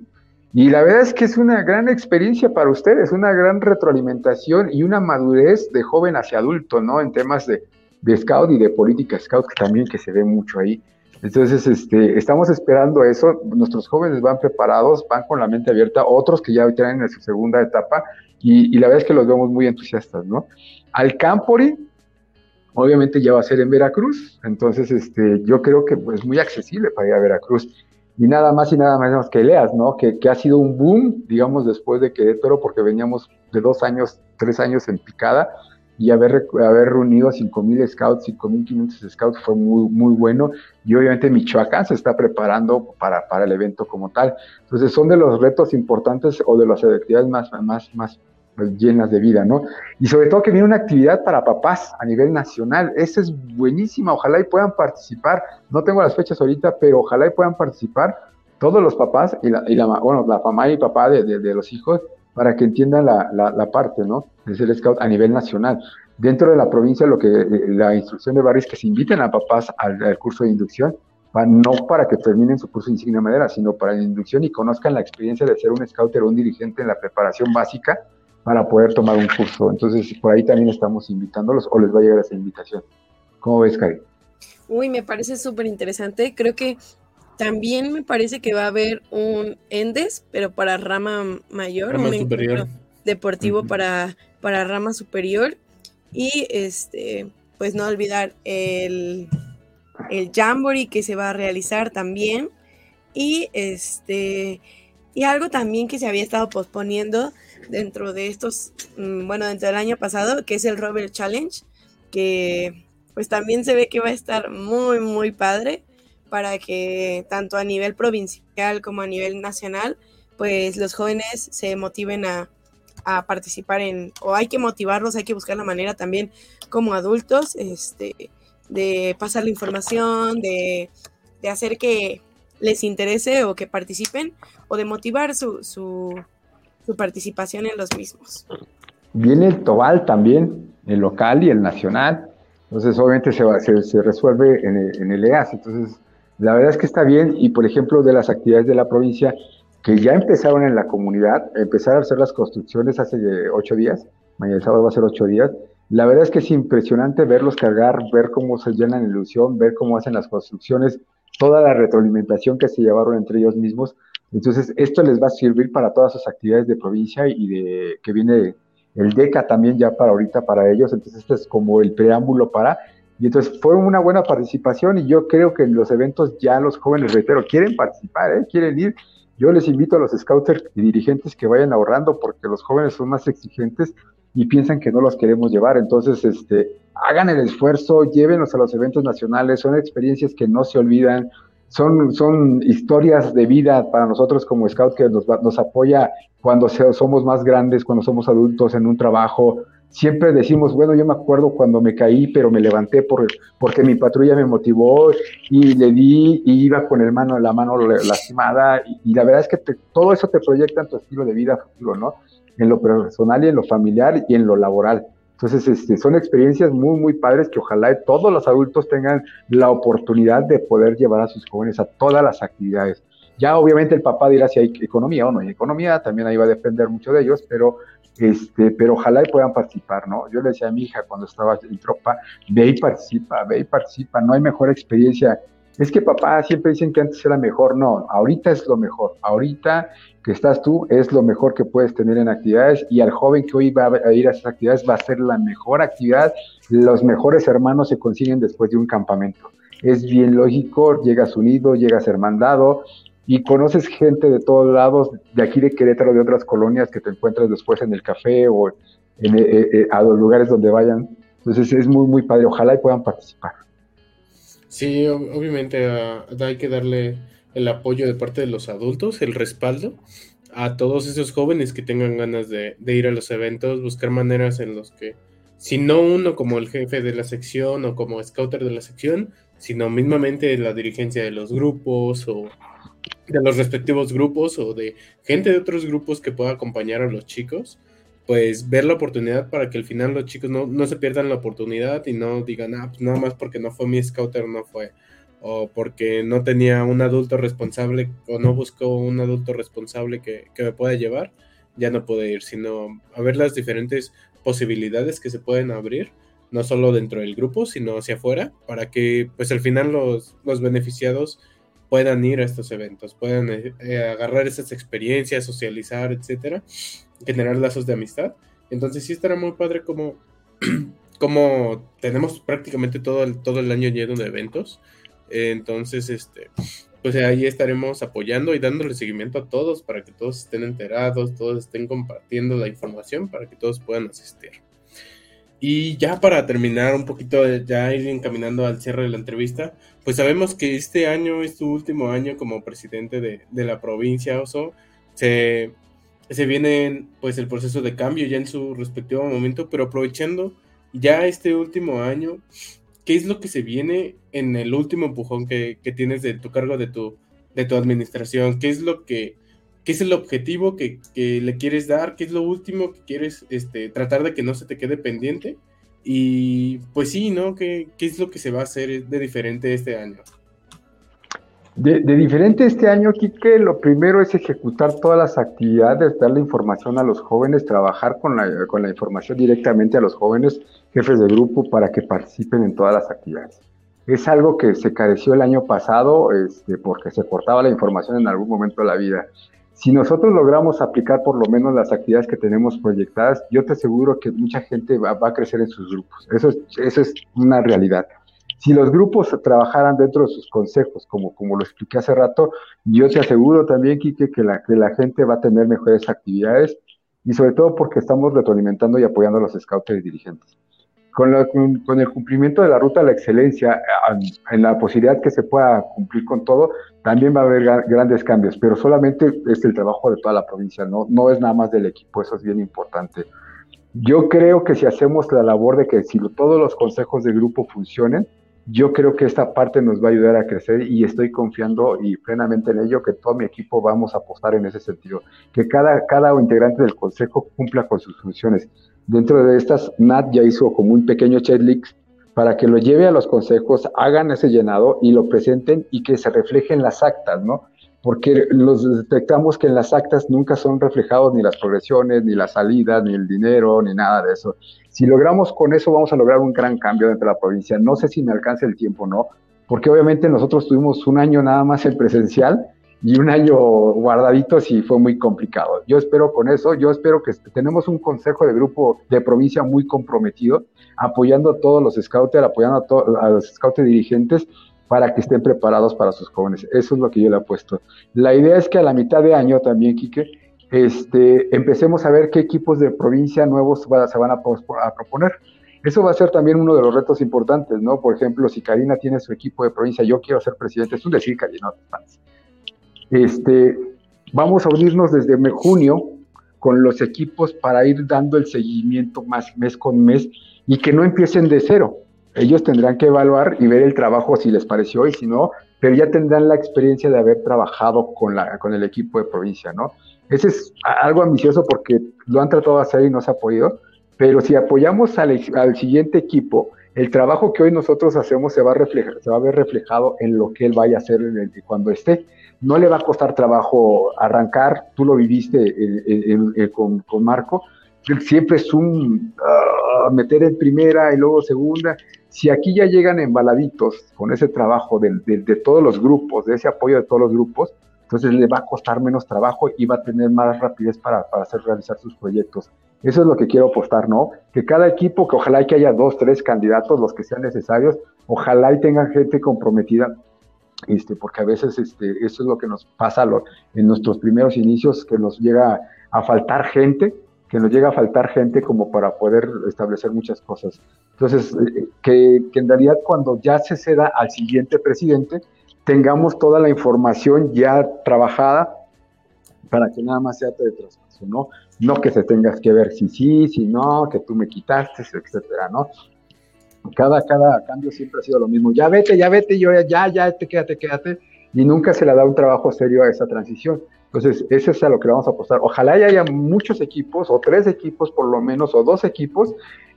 Y la verdad es que es una gran experiencia para ustedes, una gran retroalimentación y una madurez de joven hacia adulto, ¿no? En temas de, scout y de política scout, que también que se ve mucho ahí. Entonces, este, estamos esperando eso. Nuestros jóvenes van preparados, van con la mente abierta, otros que ya traen en su segunda etapa, y, y, la verdad es que los vemos muy entusiastas, ¿no? Al Campori, obviamente ya va a ser en Veracruz, entonces este, yo creo que es pues, muy accesible para ir a Veracruz. Y nada más y nada menos que Leas, ¿no? Que, que ha sido un boom, digamos, después de Querétaro, porque veníamos de dos años, tres años en picada, y haber, haber reunido a 5.000 scouts, 5.500 scouts fue muy, muy bueno. Y obviamente Michoacán se está preparando para, para el evento como tal. Entonces son de los retos importantes o de las actividades más, más, más llenas de vida, ¿no? Y sobre todo que viene una actividad para papás a nivel nacional. Esa es buenísima. Ojalá y puedan participar. No tengo las fechas ahorita, pero ojalá y puedan participar todos los papás y la, y la bueno, la mamá y papá de, los hijos para que entiendan la, parte, ¿no? De ser scout a nivel nacional. Dentro de la provincia, lo que eh, la instrucción de Barrio es que se inviten a papás al, curso de inducción, no para que terminen su curso de insignia madera, sino para la inducción y conozcan la experiencia de ser un scouter o un dirigente en la preparación básica para poder tomar un curso. Entonces, por ahí también estamos invitándolos o les va a llegar esa invitación. ¿Cómo ves, Cari? Uy, me parece súper interesante. Creo que también me parece que va a haber un ENDES, pero para rama mayor, rama un superior. deportivo para, para rama superior. Y este, pues no olvidar el, el Jamboree que se va a realizar también. Y este, y algo también que se había estado posponiendo dentro de estos, mm, bueno, dentro del año pasado, que es el Robert Challenge, que pues también se ve que va a estar muy, muy padre para que tanto a nivel provincial como a nivel nacional, pues los jóvenes se motiven a, participar en, o hay que motivarlos, hay que buscar la manera también como adultos, este, de pasar la información, de, hacer que les interese o que participen, o de motivar su, su, participación en los mismos. Viene el Tobal también, el local y el nacional. Entonces, obviamente se, se, resuelve en el, en el EAS. Entonces, la verdad es que está bien y, por ejemplo, de las actividades de la provincia que ya empezaron en la comunidad, empezaron a hacer las construcciones hace ocho días, mañana sábado va a ser ocho días, la verdad es que es impresionante verlos cargar, ver cómo se llenan la ilusión, ver cómo hacen las construcciones, toda la retroalimentación que se llevaron entre ellos mismos. Entonces, esto les va a servir para todas sus actividades de provincia y de que viene el DECA también ya para ahorita para ellos. Entonces, este es como el preámbulo para y entonces fue una buena participación y yo creo que en los eventos ya los jóvenes, reitero, quieren participar, ¿eh? quieren ir. Yo les invito a los scouters y dirigentes que vayan ahorrando porque los jóvenes son más exigentes y piensan que no los queremos llevar. Entonces, este, hagan el esfuerzo, llévenos a los eventos nacionales, son experiencias que no se olvidan, son, son historias de vida para nosotros como scout que nos, nos apoya cuando somos más grandes, cuando somos adultos en un trabajo, siempre decimos, bueno, yo me acuerdo cuando me caí, pero me levanté por, porque mi patrulla me motivó y le di y iba con el mano, la mano lastimada y, la verdad es que todo eso te proyecta en tu estilo de vida futuro, ¿no? En lo personal y en lo familiar y en lo laboral. Entonces, este, son experiencias muy, muy padres que ojalá todos los adultos tengan la oportunidad de poder llevar a sus jóvenes a todas las actividades. Ya obviamente el papá dirá si hay economía o no hay economía, también ahí va a depender mucho de ellos, pero este, pero ojalá y puedan participar, ¿no? Yo le decía a mi hija cuando estaba en tropa, ve y participa, ve y participa, no hay mejor experiencia. Es que papá siempre dicen que antes era mejor, no, ahorita es lo mejor, ahorita estás tú es lo mejor que puedes tener en actividades y al joven que hoy va a ir a esas actividades va a ser la mejor actividad, los mejores hermanos se consiguen después de un campamento. Es bien lógico, llegas unido, llegas hermandado, y conoces gente de todos lados, de aquí de Querétaro, de otras colonias que te encuentras después en el café o en, eh, eh, a los lugares donde vayan. Entonces es muy, muy padre. Ojalá y puedan participar. Sí, obviamente ah, hay que darle el apoyo de parte de los adultos, el respaldo a todos esos jóvenes que tengan ganas de, ir a los eventos, buscar maneras en los que, si no uno como el jefe de la sección o como scouter de la sección, sino mismamente la dirigencia de los grupos o de los respectivos grupos o de gente de otros grupos que pueda acompañar a los chicos, pues ver la oportunidad para que al final los chicos no, no se pierdan la oportunidad y no digan, ah, pues nada más porque no fue mi scouter, no fue, o porque no tenía un adulto responsable o no buscó un adulto responsable que, que me pueda llevar, ya no puede ir, sino a ver las diferentes posibilidades que se pueden abrir no solo dentro del grupo, sino hacia afuera, para que pues al final los, los beneficiados puedan ir a estos eventos, puedan eh, eh, agarrar esas experiencias, socializar, etcétera, generar lazos de amistad. Entonces sí estará muy padre como como tenemos prácticamente todo el, todo el año lleno de eventos, entonces, este, pues ahí estaremos apoyando y dándole seguimiento a todos para que todos estén enterados, todos estén compartiendo la información para que todos puedan asistir. Y ya para terminar un poquito, ya ir encaminando al cierre de la entrevista, pues sabemos que este año es tu último año como presidente de, de la provincia, Oso. Se, se viene pues el proceso de cambio ya en su respectivo momento, pero aprovechando ya este último año, ¿qué es lo que se viene en el último empujón que, tienes de tu cargo de tu, de tu administración? ¿Qué es lo que, qué es el objetivo que, le quieres dar? ¿Qué es lo último que quieres este, tratar de que no se te quede pendiente? Y pues sí, ¿no? ¿Qué, ¿Qué es lo que se va a hacer de diferente este año? De, diferente este año, Quique, lo primero es ejecutar todas las actividades, dar la información a los jóvenes, trabajar con la, con la información directamente a los jóvenes, jefes de grupo, para que participen en todas las actividades. Es algo que se careció el año pasado este, porque se cortaba la información en algún momento de la vida. Si nosotros logramos aplicar por lo menos las actividades que tenemos proyectadas, yo te aseguro que mucha gente va, va a crecer en sus grupos. Eso es, eso es una realidad. Si los grupos trabajaran dentro de sus consejos, como, como lo expliqué hace rato, yo te aseguro también, Quique, que la, que la gente va a tener mejores actividades y sobre todo porque estamos retroalimentando y apoyando a los scouts y dirigentes. Con, con, el cumplimiento de la ruta a la excelencia, en la posibilidad que se pueda cumplir con todo, también va a haber grandes cambios, pero solamente es el trabajo de toda la provincia, no, no es nada más del equipo, eso es bien importante. Yo creo que si hacemos la labor de que si todos los consejos de grupo funcionen, yo creo que esta parte nos va a ayudar a crecer y estoy confiando y plenamente en ello que todo mi equipo vamos a apostar en ese sentido, que cada, cada integrante del consejo cumpla con sus funciones. Dentro de estas, Nat ya hizo como un pequeño checklist para que lo lleve a los consejos, hagan ese llenado y lo presenten y que se reflejen las actas, ¿no? porque los detectamos que en las actas nunca son reflejados ni las progresiones, ni las salidas, ni el dinero, ni nada de eso. Si logramos con eso, vamos a lograr un gran cambio dentro de la provincia. No sé si me alcance el tiempo, ¿no? Porque obviamente nosotros tuvimos un año nada más en presencial y un año guardaditos y fue muy complicado. Yo espero con eso, yo espero que tenemos un consejo de grupo de provincia muy comprometido, apoyando a todos los scouts, apoyando a, a los scouts dirigentes para que estén preparados para sus jóvenes. Eso es lo que yo le he puesto. La idea es que a la mitad de año también, Quique, este, empecemos a ver qué equipos de provincia nuevos se van a, proponer. Eso va a ser también uno de los retos importantes, ¿no? Por ejemplo, si Karina tiene su equipo de provincia, yo quiero ser presidente, es un decir, Karina, este, vamos a unirnos desde junio con los equipos para ir dando el seguimiento más mes con mes y que no empiecen de cero ellos tendrán que evaluar y ver el trabajo si les pareció y si no, pero ya tendrán la experiencia de haber trabajado con, la, con el equipo de provincia, ¿no? Ese es algo ambicioso porque lo han tratado de hacer y no se ha podido, pero si apoyamos al, al siguiente equipo, el trabajo que hoy nosotros hacemos se va, a reflejar, se va a ver reflejado en lo que él vaya a hacer cuando esté. No le va a costar trabajo arrancar, tú lo viviste con, con, Marco, siempre es un ah, meter en primera y luego segunda, si aquí ya llegan embaladitos con ese trabajo de, todos los grupos, de ese apoyo de todos los grupos, entonces le va a costar menos trabajo y va a tener más rapidez para, hacer realizar sus proyectos. Eso es lo que quiero apostar, ¿no? Que cada equipo, que ojalá que haya dos, tres candidatos, los que sean necesarios, ojalá y tengan gente comprometida, este, porque a veces este, eso es lo que nos pasa en nuestros primeros inicios, que nos llega a faltar gente, que nos llega a faltar gente como para poder establecer muchas cosas. Entonces, eh, que, en realidad cuando ya se ceda al siguiente presidente, tengamos toda la información ya trabajada para que nada más sea de ¿no? No que se tengas que ver si sí, si no, que tú me quitaste, etcétera, ¿no? Cada, cada cambio siempre ha sido lo mismo. Ya vete, ya vete, yo ya, ya, te quédate, quédate. Y nunca se le da un trabajo serio a esa transición. Entonces, eso es a lo que vamos a apostar. Ojalá haya muchos equipos, o tres equipos por lo menos, o dos equipos,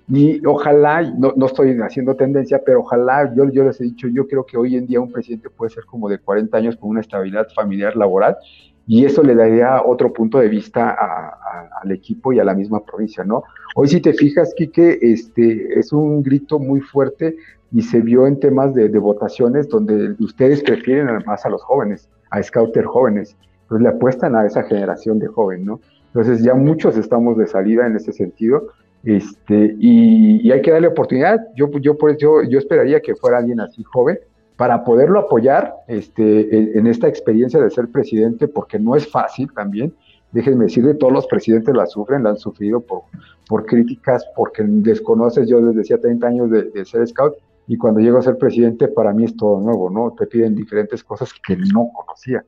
y ojalá, no, no estoy haciendo tendencia, pero ojalá, yo, yo les he dicho, yo creo que hoy en día un presidente puede ser como de 40 años con una estabilidad familiar laboral, y eso le daría otro punto de vista al equipo y a la misma provincia, ¿no? Hoy si te fijas, Quique, este, es un grito muy fuerte y se vio en temas de, votaciones donde ustedes prefieren más a los jóvenes, a scouter jóvenes pues le apuestan a esa generación de joven, ¿no? Entonces ya muchos estamos de salida en ese sentido Este, y, hay que darle oportunidad. Yo, yo, por yo, yo esperaría que fuera alguien así joven para poderlo apoyar este, en, esta experiencia de ser presidente, porque no es fácil también. Déjenme decirle, todos los presidentes la sufren, la han sufrido por, críticas, porque desconoces, yo les decía 30 años de, de ser scout, y cuando llego a ser presidente para mí es todo nuevo, ¿no? Te piden diferentes cosas que no conocía.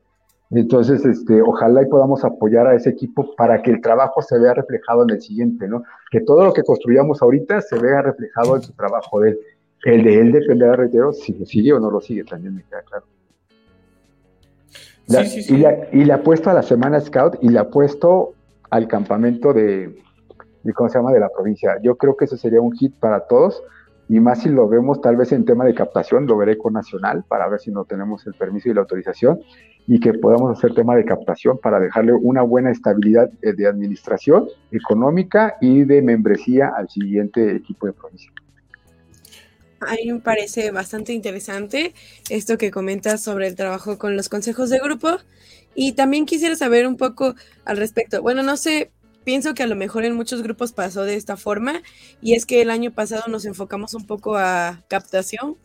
Entonces, este, ojalá y podamos apoyar a ese equipo para que el trabajo se vea reflejado en el siguiente, ¿no? Que todo lo que construyamos ahorita se vea reflejado en su trabajo de él. El de él dependerá, reitero, si lo sigue o no lo sigue, también me queda claro. sí, sí, sí. Y, le, apuesto a la Semana Scout y le apuesto al campamento de, de, ¿cómo se llama?, de la provincia. Yo creo que eso sería un hit para todos y más si lo vemos tal vez en tema de captación, lo veré con Nacional para ver si no tenemos el permiso y la autorización y que podamos hacer tema de captación para dejarle una buena estabilidad eh, de administración económica y de membresía al siguiente equipo de provincia. A mí me parece bastante interesante esto que comentas sobre el trabajo con los consejos de grupo y también quisiera saber un poco al respecto. Bueno, no sé, pienso que a lo mejor en muchos grupos pasó de esta forma y es que el año pasado nos enfocamos un poco a captación,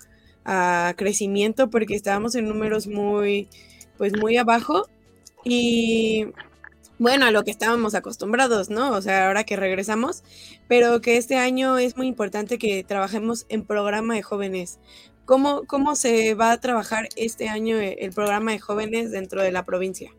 a crecimiento porque estábamos en números muy pues muy abajo y bueno, a lo que estábamos acostumbrados, ¿no? O sea, ahora que regresamos, pero que este año es muy importante que trabajemos en programa de jóvenes. ¿Cómo, cómo se va a trabajar este año el programa de jóvenes dentro de la provincia?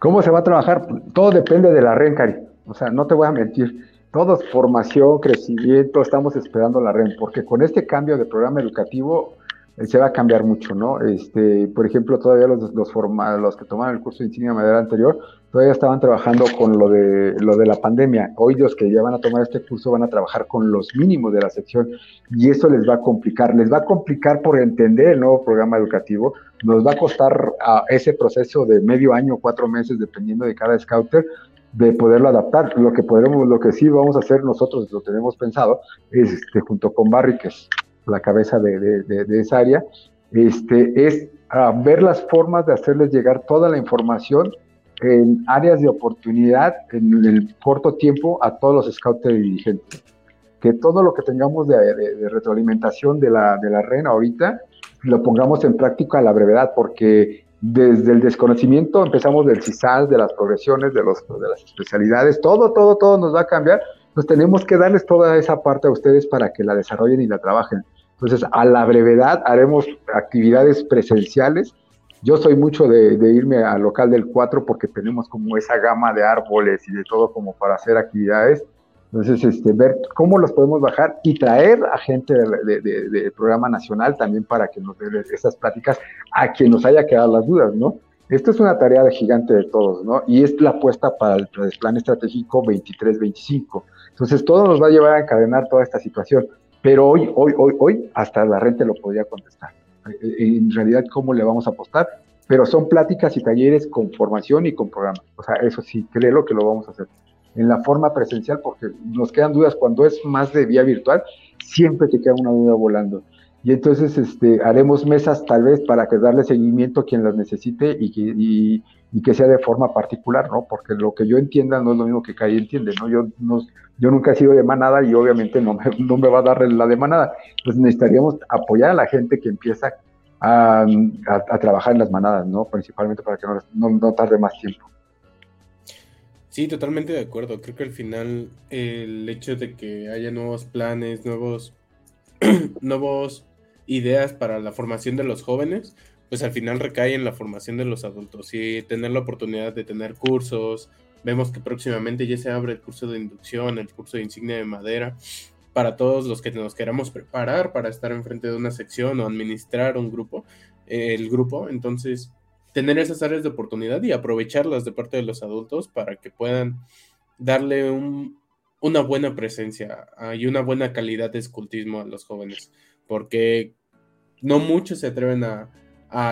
¿Cómo se va a trabajar? Todo depende de la REN, Cari. O sea, no te voy a mentir. Todo es formación, crecimiento, estamos esperando la REN, porque con este cambio de programa educativo se va a cambiar mucho, ¿no? Este, por ejemplo, todavía los, los, los que tomaron el curso de insignia madera anterior, todavía estaban trabajando con lo de, lo de la pandemia. Hoy los que ya van a tomar este curso van a trabajar con los mínimos de la sección y eso les va a complicar. Les va a complicar por entender el nuevo programa educativo. Nos va a costar a ese proceso de medio año, cuatro meses, dependiendo de cada scouter, de poderlo adaptar. Lo que podremos, lo que sí vamos a hacer nosotros, lo tenemos pensado, es este, junto con Barry, que es la cabeza de, esa área, este, es ah, ver las formas de hacerles llegar toda la información en áreas de oportunidad en el corto tiempo a todos los scouts y dirigentes. Que todo lo que tengamos de, retroalimentación de la, de la REN ahorita lo pongamos en práctica a la brevedad, porque desde el desconocimiento empezamos del CISAL, de las progresiones, de, los, de las especialidades, todo, todo, todo nos va a cambiar pues tenemos que darles toda esa parte a ustedes para que la desarrollen y la trabajen. Entonces, a la brevedad haremos actividades presenciales. Yo soy mucho de, irme al local del 4 porque tenemos como esa gama de árboles y de todo como para hacer actividades. Entonces, este, ver cómo los podemos bajar y traer a gente del programa nacional también para que nos den esas pláticas a quien nos haya quedado las dudas, ¿no? Esto es una tarea de gigante de todos, ¿no? Y es la apuesta para el plan estratégico 23-25. Entonces, todo nos va a llevar a encadenar toda esta situación. Pero hoy, hoy, hoy, hoy, hasta la renta lo podría contestar. Eh, en realidad, ¿cómo le vamos a apostar? Pero son pláticas y talleres con formación y con programa. O sea, eso sí, créelo que lo vamos a hacer. En la forma presencial, porque nos quedan dudas cuando es más de vía virtual, siempre te queda una duda volando. Y entonces este, haremos mesas tal vez para que darle seguimiento a quien las necesite y que, y, que sea de forma particular, ¿no? Porque lo que yo entienda no es lo mismo que Kai entiende, ¿no? Yo, no, yo nunca he sido de manada y obviamente no me, no me va a dar la de manada. Entonces necesitaríamos apoyar a la gente que empieza a, a, trabajar en las manadas, ¿no? Principalmente para que no, no, tarde más tiempo. Sí, totalmente de acuerdo. Creo que al final el hecho de que haya nuevos planes, nuevos, nuevos ideas para la formación de los jóvenes, pues al final recae en la formación de los adultos y tener la oportunidad de tener cursos. Vemos que próximamente ya se abre el curso de inducción, el curso de insignia de madera, para todos los que nos queramos preparar para estar enfrente de una sección o administrar un grupo, el grupo. Entonces, tener esas áreas de oportunidad y aprovecharlas de parte de los adultos para que puedan darle una buena presencia ah, y una buena calidad de escultismo a los jóvenes. Porque no muchos se atreven a,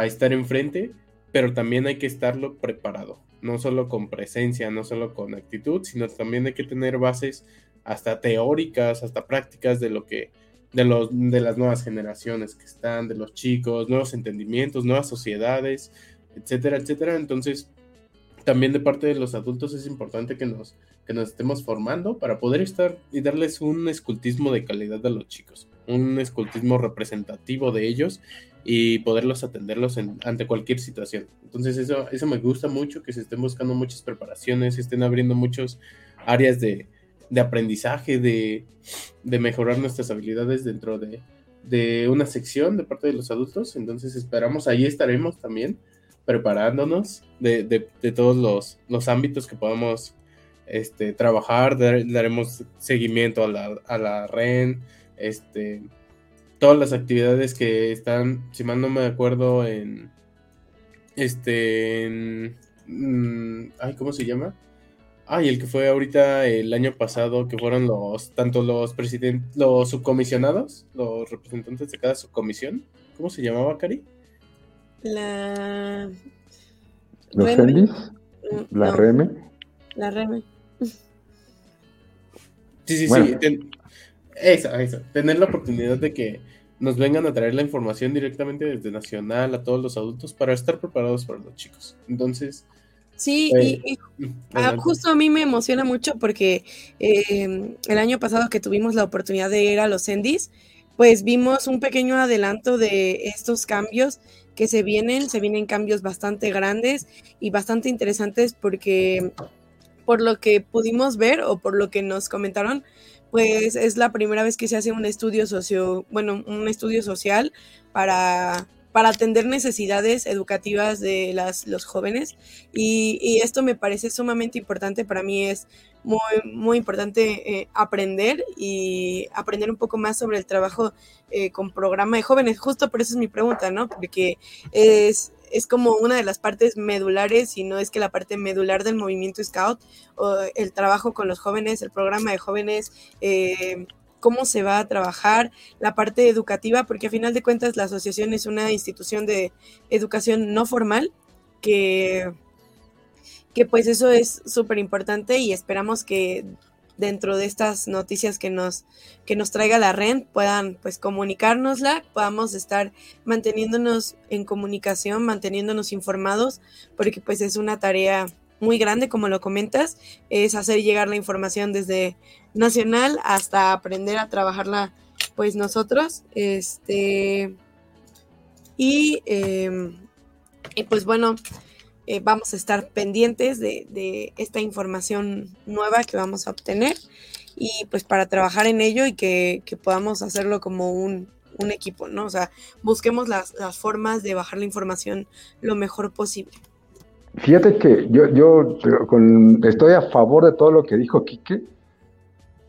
estar enfrente, pero también hay que estarlo preparado, no solo con presencia, no solo con actitud, sino también hay que tener bases hasta teóricas, hasta prácticas de lo que de los de las nuevas generaciones que están, de los chicos, nuevos entendimientos, nuevas sociedades, etcétera, etcétera. Entonces, también de parte de los adultos es importante que nos, que nos estemos formando para poder estar y darles un escultismo de calidad a los chicos, un escultismo representativo de ellos y poderlos atenderlos ante cualquier situación. Entonces eso, eso me gusta mucho, que se estén buscando muchas preparaciones, se estén abriendo muchas áreas de, de aprendizaje, de, de, mejorar nuestras habilidades dentro de, de una sección de parte de los adultos. Entonces esperamos, ahí estaremos también preparándonos de, de, todos los, los, ámbitos que podamos este, trabajar, daremos seguimiento a la, a la REN, este, todas las actividades que están, si mal no me acuerdo, en, este, en, mm, ay, ¿cómo se llama? Ay, el que fue ahorita el año pasado, que fueron los, tanto los presidentes, los subcomisionados, los representantes de cada subcomisión, ¿cómo se llamaba, Cari? La. ¿Los Fendis? Mm, ¿La REME? La REME. Sí, sí, sí. Esa, esa. Tener la oportunidad de que nos vengan a traer la información directamente desde Nacional a todos los adultos para estar preparados para los chicos. Entonces. Sí, y, mm, ah, justo a mí me emociona mucho porque eh, el año pasado que tuvimos la oportunidad de ir a los Endis, pues vimos un pequeño adelanto de estos cambios que se vienen, se vienen cambios bastante grandes y bastante interesantes porque por lo que pudimos ver o por lo que nos comentaron, pues es la primera vez que se hace un estudio socio, bueno, un estudio social para, para atender necesidades educativas de las, los jóvenes y, y, esto me parece sumamente importante para mí es muy, muy importante eh, aprender y aprender un poco más sobre el trabajo eh, con programa de jóvenes. Justo por eso es mi pregunta, ¿no? Porque es, es como una de las partes medulares, y no es que la parte medular del movimiento Scout, o el trabajo con los jóvenes, el programa de jóvenes, eh, cómo se va a trabajar, la parte educativa, porque a final de cuentas la asociación es una institución de educación no formal que que pues eso es súper importante y esperamos que dentro de estas noticias que nos, que nos traiga la REN puedan pues comunicárnosla, podamos estar manteniéndonos en comunicación, manteniéndonos informados, porque pues es una tarea muy grande, como lo comentas, es hacer llegar la información desde nacional hasta aprender a trabajarla pues nosotros, este, y, em, y pues bueno, eh, vamos a estar pendientes de, esta información nueva que vamos a obtener y pues para trabajar en ello y que, podamos hacerlo como un, equipo, ¿no? O sea, busquemos las, formas de bajar la información lo mejor posible. Fíjate que yo, estoy a favor de todo lo que dijo Quique,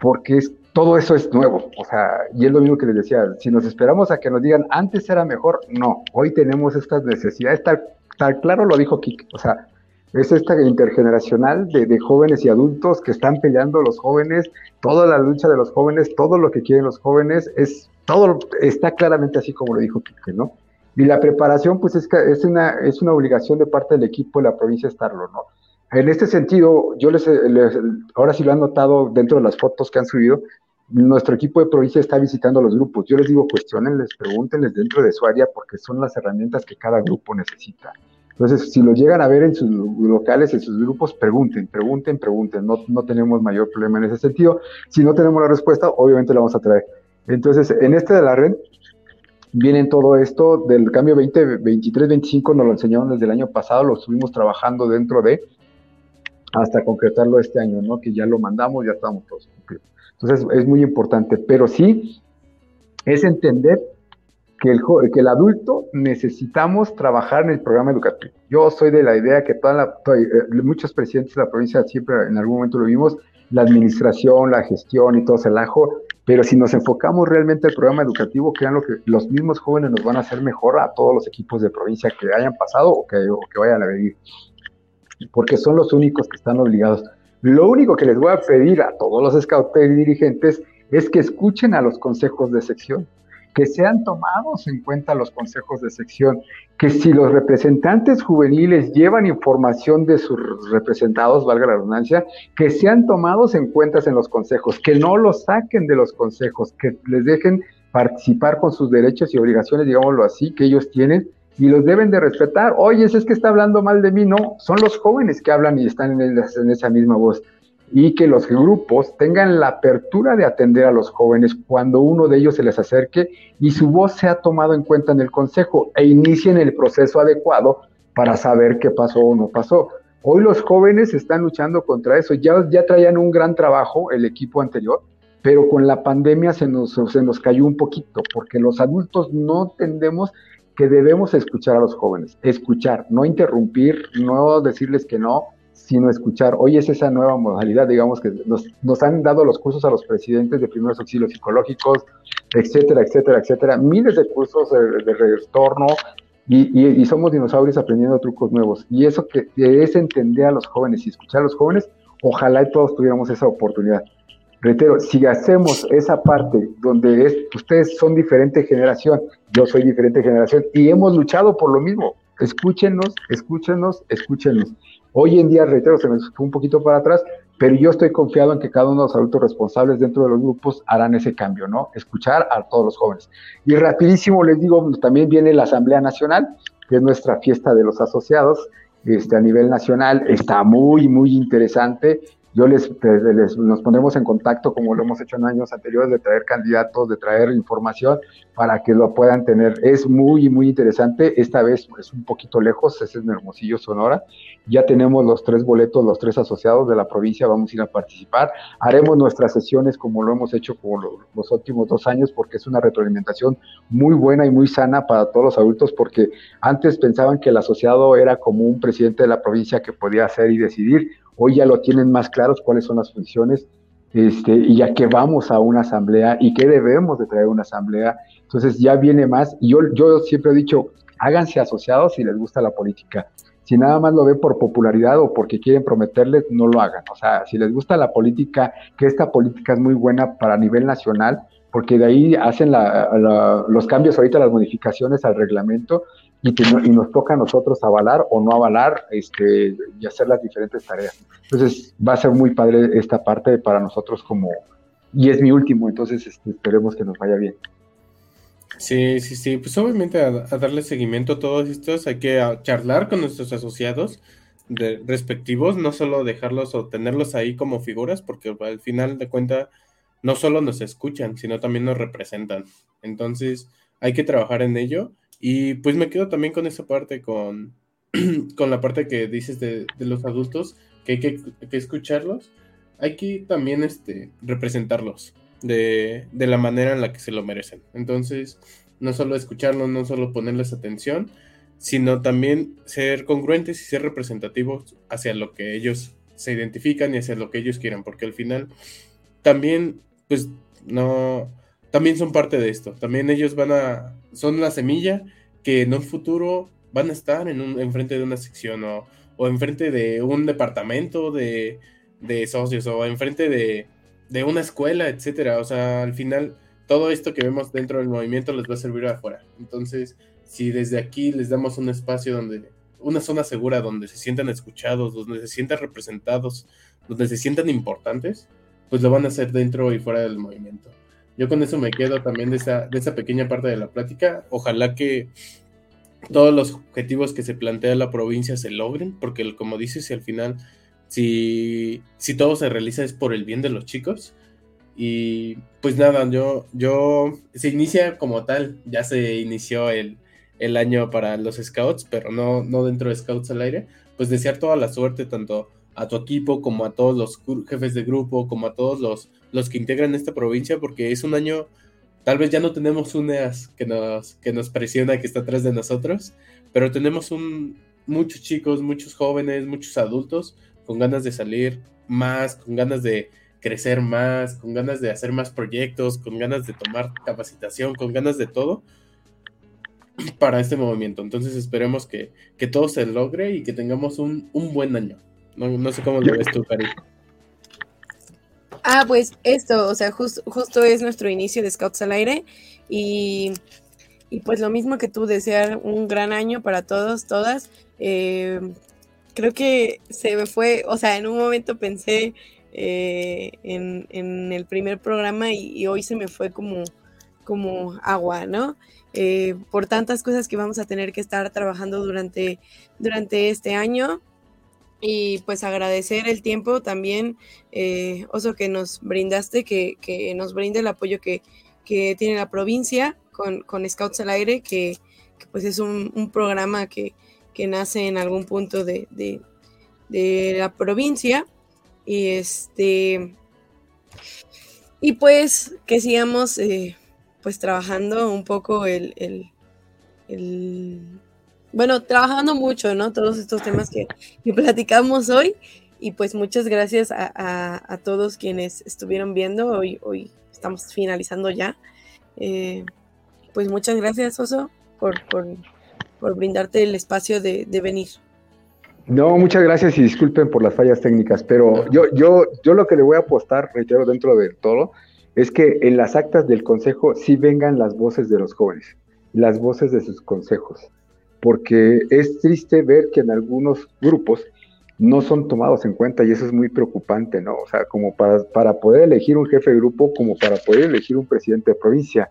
porque es, todo eso es nuevo. O sea, y es lo mismo que les decía, si nos esperamos a que nos digan antes era mejor, no, hoy tenemos estas necesidades tal tal claro lo dijo Kik, o sea, es esta intergeneracional de, jóvenes y adultos que están peleando los jóvenes, toda la lucha de los jóvenes, todo lo que quieren los jóvenes, es todo está claramente así como lo dijo Kike, ¿no? Y la preparación, pues es, es, una, es una obligación de parte del equipo de la provincia estarlo, ¿no? En este sentido, yo les, ahora sí lo han notado dentro de las fotos que han subido, nuestro equipo de provincia está visitando los grupos. Yo les digo, cuestionenles, pregúntenles dentro de su área porque son las herramientas que cada grupo necesita. Entonces, si lo llegan a ver en sus locales, en sus grupos, pregunten, pregunten, pregunten. No, no tenemos mayor problema en ese sentido. Si no tenemos la respuesta, obviamente la vamos a traer. Entonces, en este de la red, vienen todo esto del cambio 2023-25, nos lo enseñaron desde el año pasado, lo estuvimos trabajando dentro de, hasta concretarlo este año, ¿no? Que ya lo mandamos, ya estamos todos cumplidos. Entonces, es muy importante, pero sí es entender que el, que el adulto necesitamos trabajar en el programa educativo. Yo soy de la idea que toda la, eh, muchos presidentes de la provincia siempre en algún momento lo vimos, la administración, la gestión y todo ese lajo, pero si nos enfocamos realmente al programa educativo, crean lo que los mismos jóvenes nos van a hacer mejor a todos los equipos de provincia que hayan pasado o que, o que vayan a venir, porque son los únicos que están obligados. Lo único que les voy a pedir a todos los scouts y dirigentes es que escuchen a los consejos de sección que sean tomados en cuenta los consejos de sección, que si los representantes juveniles llevan información de sus representados, valga la redundancia, que sean tomados en cuenta en los consejos, que no los saquen de los consejos, que les dejen participar con sus derechos y obligaciones, digámoslo así, que ellos tienen y los deben de respetar. Oye, es que está hablando mal de mí, no, son los jóvenes que hablan y están en, en esa misma voz y que los grupos tengan la apertura de atender a los jóvenes cuando uno de ellos se les acerque y su voz sea tomado en cuenta en el consejo e inicien el proceso adecuado para saber qué pasó o no pasó. Hoy los jóvenes están luchando contra eso. Ya, ya traían un gran trabajo el equipo anterior, pero con la pandemia se nos, se nos cayó un poquito, porque los adultos no entendemos que debemos escuchar a los jóvenes, escuchar, no interrumpir, no decirles que no, sino escuchar. Hoy es esa nueva modalidad, digamos que nos, han dado los cursos a los presidentes de primeros auxilios psicológicos, etcétera, etcétera, etcétera, miles de cursos de, retorno y, somos dinosaurios aprendiendo trucos nuevos. Y eso que, es entender a los jóvenes y escuchar a los jóvenes, ojalá todos tuviéramos esa oportunidad. Reitero, si hacemos esa parte donde es, ustedes son diferente generación, yo soy diferente generación y hemos luchado por lo mismo, escúchenos, escúchenos, escúchenos. Hoy en día, reitero, se me fue un poquito para atrás, pero yo estoy confiado en que cada uno de los adultos responsables dentro de los grupos harán ese cambio, ¿no? Escuchar a todos los jóvenes. Y rapidísimo les digo, también viene la Asamblea Nacional, que es nuestra fiesta de los asociados, este, a nivel nacional, está muy, muy interesante. Yo les, les, nos pondremos en contacto, como lo hemos hecho en años anteriores, de traer candidatos, de traer información para que lo puedan tener. Es muy, muy interesante. Esta vez es un poquito lejos, es en Hermosillo, Sonora. Ya tenemos los tres boletos, los tres asociados de la provincia, vamos a ir a participar. Haremos nuestras sesiones como lo hemos hecho por los últimos dos años, porque es una retroalimentación muy buena y muy sana para todos los adultos, porque antes pensaban que el asociado era como un presidente de la provincia que podía hacer y decidir Hoy ya lo tienen más claros cuáles son las funciones este, y ya que vamos a una asamblea y que debemos de traer una asamblea. Entonces ya viene más. Y yo, yo siempre he dicho, háganse asociados si les gusta la política. Si nada más lo ven por popularidad o porque quieren prometerles, no lo hagan. O sea, si les gusta la política, que esta política es muy buena para nivel nacional, porque de ahí hacen los cambios ahorita, las modificaciones al reglamento, y, y, nos toca a nosotros avalar o no avalar este, y hacer las diferentes tareas. Entonces va a ser muy padre esta parte para nosotros como, y es mi último, entonces este, esperemos que nos vaya bien. Sí, sí, sí, pues obviamente a, darle seguimiento a todos estos hay que charlar con nuestros asociados respectivos, no solo dejarlos o tenerlos ahí como figuras, porque al final de cuentas no solo nos escuchan, sino también nos representan. Entonces hay que trabajar en ello y pues me quedo también con esa parte, con, con la parte que dices de, los adultos, que hay que, escucharlos, hay que también este, representarlos de, la manera en la que se lo merecen. Entonces, no solo escucharlos, no solo ponerles atención, sino también ser congruentes y ser representativos hacia lo que ellos se identifican y hacia lo que ellos quieran, porque al final también, pues, no, también son parte de esto. También ellos van a, son la semilla que en un futuro van a estar en un, enfrente de una sección o, o enfrente de un departamento de, de socios o enfrente de, de una escuela, etcétera. O sea, al final todo esto que vemos dentro del movimiento les va a servir afuera. Entonces, si desde aquí les damos un espacio donde, una zona segura donde se sientan escuchados, donde se sientan representados, donde se sientan importantes, pues lo van a hacer dentro y fuera del movimiento. Yo con eso me quedo también de esa, de esa pequeña parte de la plática. Ojalá que todos los objetivos que se plantea la provincia se logren, porque como dices, si al final, si, si todo se realiza es por el bien de los chicos. Y pues nada, yo, yo, se inicia como tal, ya se inició el, el año para los scouts, pero no, no dentro de scouts al aire, pues desear toda la suerte tanto a tu equipo, como a todos los jefes de grupo, como a todos los, los que integran esta provincia, porque es un año, tal vez ya no tenemos unas que nos, que nos presiona, que está atrás de nosotros, pero tenemos un, muchos chicos, muchos jóvenes, muchos adultos con ganas de salir más, con ganas de crecer más, con ganas de hacer más proyectos, con ganas de tomar capacitación, con ganas de todo para este movimiento. Entonces esperemos que, que todo se logre y que tengamos un, un buen año. No, sé cómo lo ves tú, Cari. Ah, pues esto, o sea, justo es nuestro inicio de Scouts al aire y, pues lo mismo que tú, desear un gran año para todos, todas. Eh, creo que se me fue, o sea, en un momento pensé eh, en, el primer programa y, hoy se me fue como, como agua, ¿no? Eh, por tantas cosas que vamos a tener que estar trabajando durante, durante este año. Y pues agradecer el tiempo también, eh, Oso, que nos brindaste, que, nos brinde el apoyo que, tiene la provincia con, Scouts al Aire, que, pues es un, programa que, nace en algún punto de, la provincia. Y este y pues que sigamos eh, pues trabajando un poco el, bueno, trabajando mucho, ¿no? Todos estos temas que, platicamos hoy. Y pues muchas gracias a, todos quienes estuvieron viendo. Hoy, hoy estamos finalizando ya. Eh, pues muchas gracias, Oso, por, por, brindarte el espacio de, venir. No, muchas gracias y disculpen por las fallas técnicas, pero yo, yo, yo lo que le voy a apostar, reitero, dentro de todo, es que en las actas del consejo sí vengan las voces de los jóvenes, las voces de sus consejos, porque es triste ver que en algunos grupos no son tomados en cuenta y eso es muy preocupante, ¿no? O sea, como para, para poder elegir un jefe de grupo, como para poder elegir un presidente de provincia.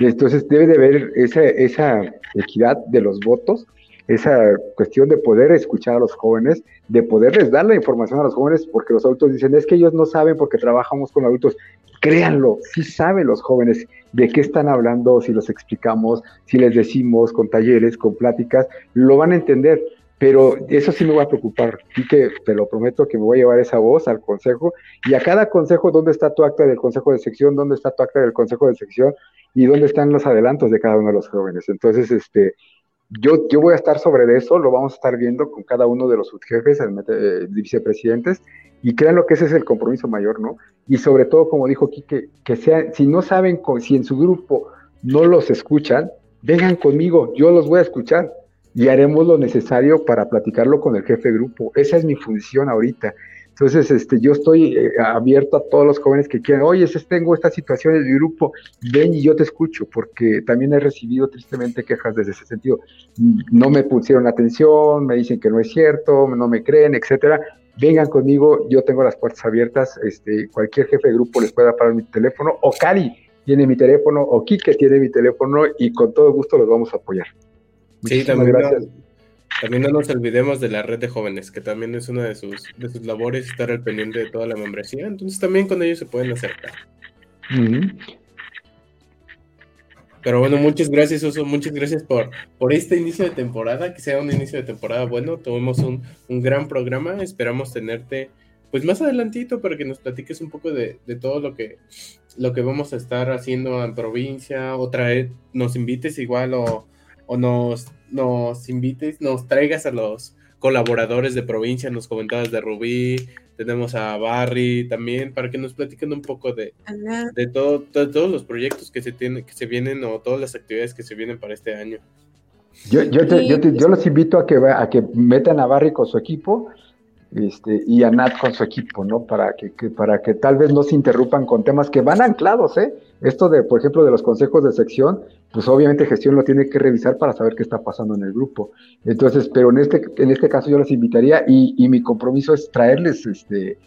Entonces debe de haber esa, esa equidad de los votos, esa cuestión de poder escuchar a los jóvenes, de poderles dar la información a los jóvenes, porque los adultos dicen, es que ellos no saben porque trabajamos con adultos créanlo, si saben los jóvenes de qué están hablando, si los explicamos, si les decimos con talleres, con pláticas, lo van a entender. Pero eso sí me va a preocupar, y que te lo prometo que me voy a llevar esa voz al consejo y a cada consejo, ¿dónde está tu acta del consejo de sección? ¿Dónde está tu acta del consejo de sección? ¿Y dónde están los adelantos de cada uno de los jóvenes? Entonces, este, yo, yo voy a estar sobre eso, lo vamos a estar viendo con cada uno de los subjefes, eh, vicepresidentes, y créanlo que ese es el compromiso mayor, ¿no? Y sobre todo, como dijo Quique, que sea, si no saben, si en su grupo no los escuchan, vengan conmigo, yo los voy a escuchar y haremos lo necesario para platicarlo con el jefe de grupo. Esa es mi función ahorita. Entonces, este, yo estoy eh, abierto a todos los jóvenes que quieran, oye, tengo esta situación en mi grupo, ven y yo te escucho, porque también he recibido tristemente quejas desde ese sentido. No me pusieron atención, me dicen que no es cierto, no me creen, etcétera vengan conmigo, yo tengo las puertas abiertas, este, cualquier jefe de grupo les pueda parar mi teléfono, o Cari tiene mi teléfono, o Kike tiene mi teléfono, y con todo gusto los vamos a apoyar. sí, también gracias. También no nos olvidemos de la red de jóvenes, que también es una de sus, de sus labores estar al pendiente de toda la membresía, entonces también con ellos se pueden acercar. Pero bueno, muchas gracias, Oso. Muchas gracias por, por este inicio de temporada, que sea un inicio de temporada bueno. Tuvimos un, gran programa. Esperamos tenerte pues más adelantito para que nos platiques un poco de, todo lo que, lo que vamos a estar haciendo en provincia. Otra vez nos invites igual o, o nos, nos invites, nos traigas a los colaboradores de provincia. Nos comentabas de Rubí, tenemos a Barry también, para que nos platiquen un poco de, de, todo, todos los proyectos que se, tienen, que se vienen o todas las actividades que se vienen para este año. Yo, yo, yo, yo los invito a que, a que metan a Barry con su equipo este, y a Nat con su equipo, ¿no? Para que, para que tal vez no se interrumpan con temas que van anclados, ¿eh? Esto de, por ejemplo, de los consejos de sección, pues obviamente gestión lo tiene que revisar para saber qué está pasando en el grupo. Entonces, pero en este, en este caso yo les invitaría y, y mi compromiso es traerles este,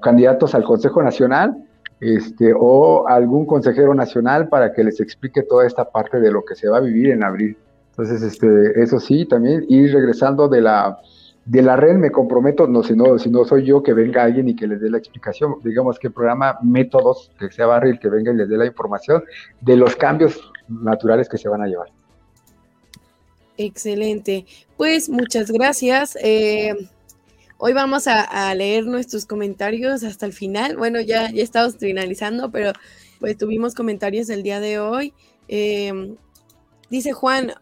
candidatos al Consejo Nacional este, o algún consejero nacional para que les explique toda esta parte de lo que se va a vivir en abril. Entonces, este, eso sí, también ir regresando de la de la red me comprometo, no si, no, si no soy yo, que venga alguien y que les dé la explicación. Digamos que el programa Métodos, que sea Barry el que venga y les dé la información de los cambios naturales que se van a llevar. Excelente. Pues muchas gracias. Eh, hoy vamos a, leer nuestros comentarios hasta el final. Bueno, ya, ya estamos finalizando, pero pues tuvimos comentarios el día de hoy. Eh, dice Juan,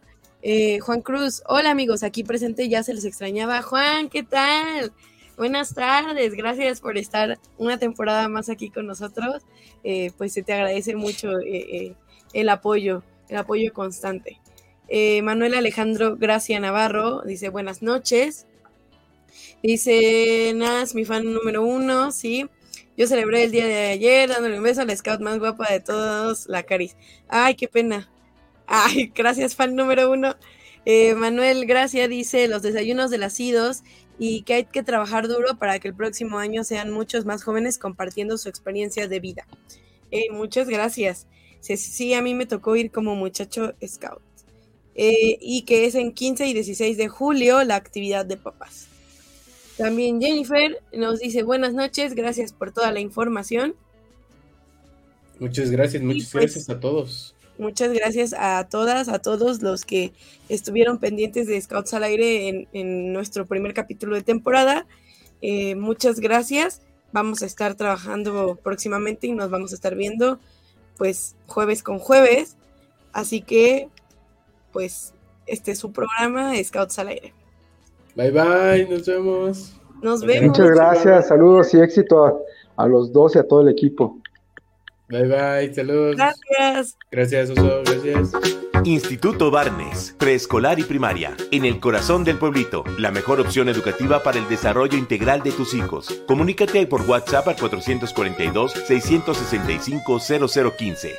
eh, Juan Cruz, hola amigos, aquí presente, ya se les extrañaba. Juan, ¿qué tal? Buenas tardes, gracias por estar una temporada más aquí con nosotros. Eh, pues se te agradece mucho eh, el apoyo, el apoyo constante. Manuel Alejandro Gracia Navarro dice buenas noches. Dice Nas, mi fan número uno, sí. Yo celebré el día de ayer dándole un beso a la scout más guapa de todos, la Caris. Ay, qué pena. Ay, gracias, fan número uno. Eh, Manuel Gracia dice los desayunos de las IDOS y que hay que trabajar duro para que el próximo año sean muchos más jóvenes compartiendo su experiencia de vida. Eh, muchas gracias. Sí, a mí me tocó ir como muchacho scout. Eh, y que es en 15 y 16 de julio la actividad de papás. También Jennifer nos dice buenas noches, gracias por toda la información. Muchas gracias, muchas pues, gracias a todos. Muchas gracias a todas, a todos los que estuvieron pendientes de Scouts al Aire en, nuestro primer capítulo de temporada. Eh, muchas gracias. Vamos a estar trabajando próximamente y nos vamos a estar viendo pues jueves con jueves. Así que pues este es su programa Scouts al Aire. Bye bye, nos vemos. Nos vemos. Muchas gracias, saludos y éxito a, a los dos y a todo el equipo. Bye bye, saludos. Gracias. Gracias, Oso, gracias. Instituto Barnes, preescolar y primaria, en el corazón del pueblito, la mejor opción educativa para el desarrollo integral de tus hijos. Comunícate por WhatsApp al 442-665-0015.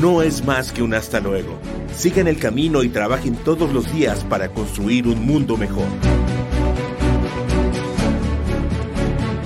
No es más que un hasta luego. Sigan el camino y trabajen todos los días para construir un mundo mejor.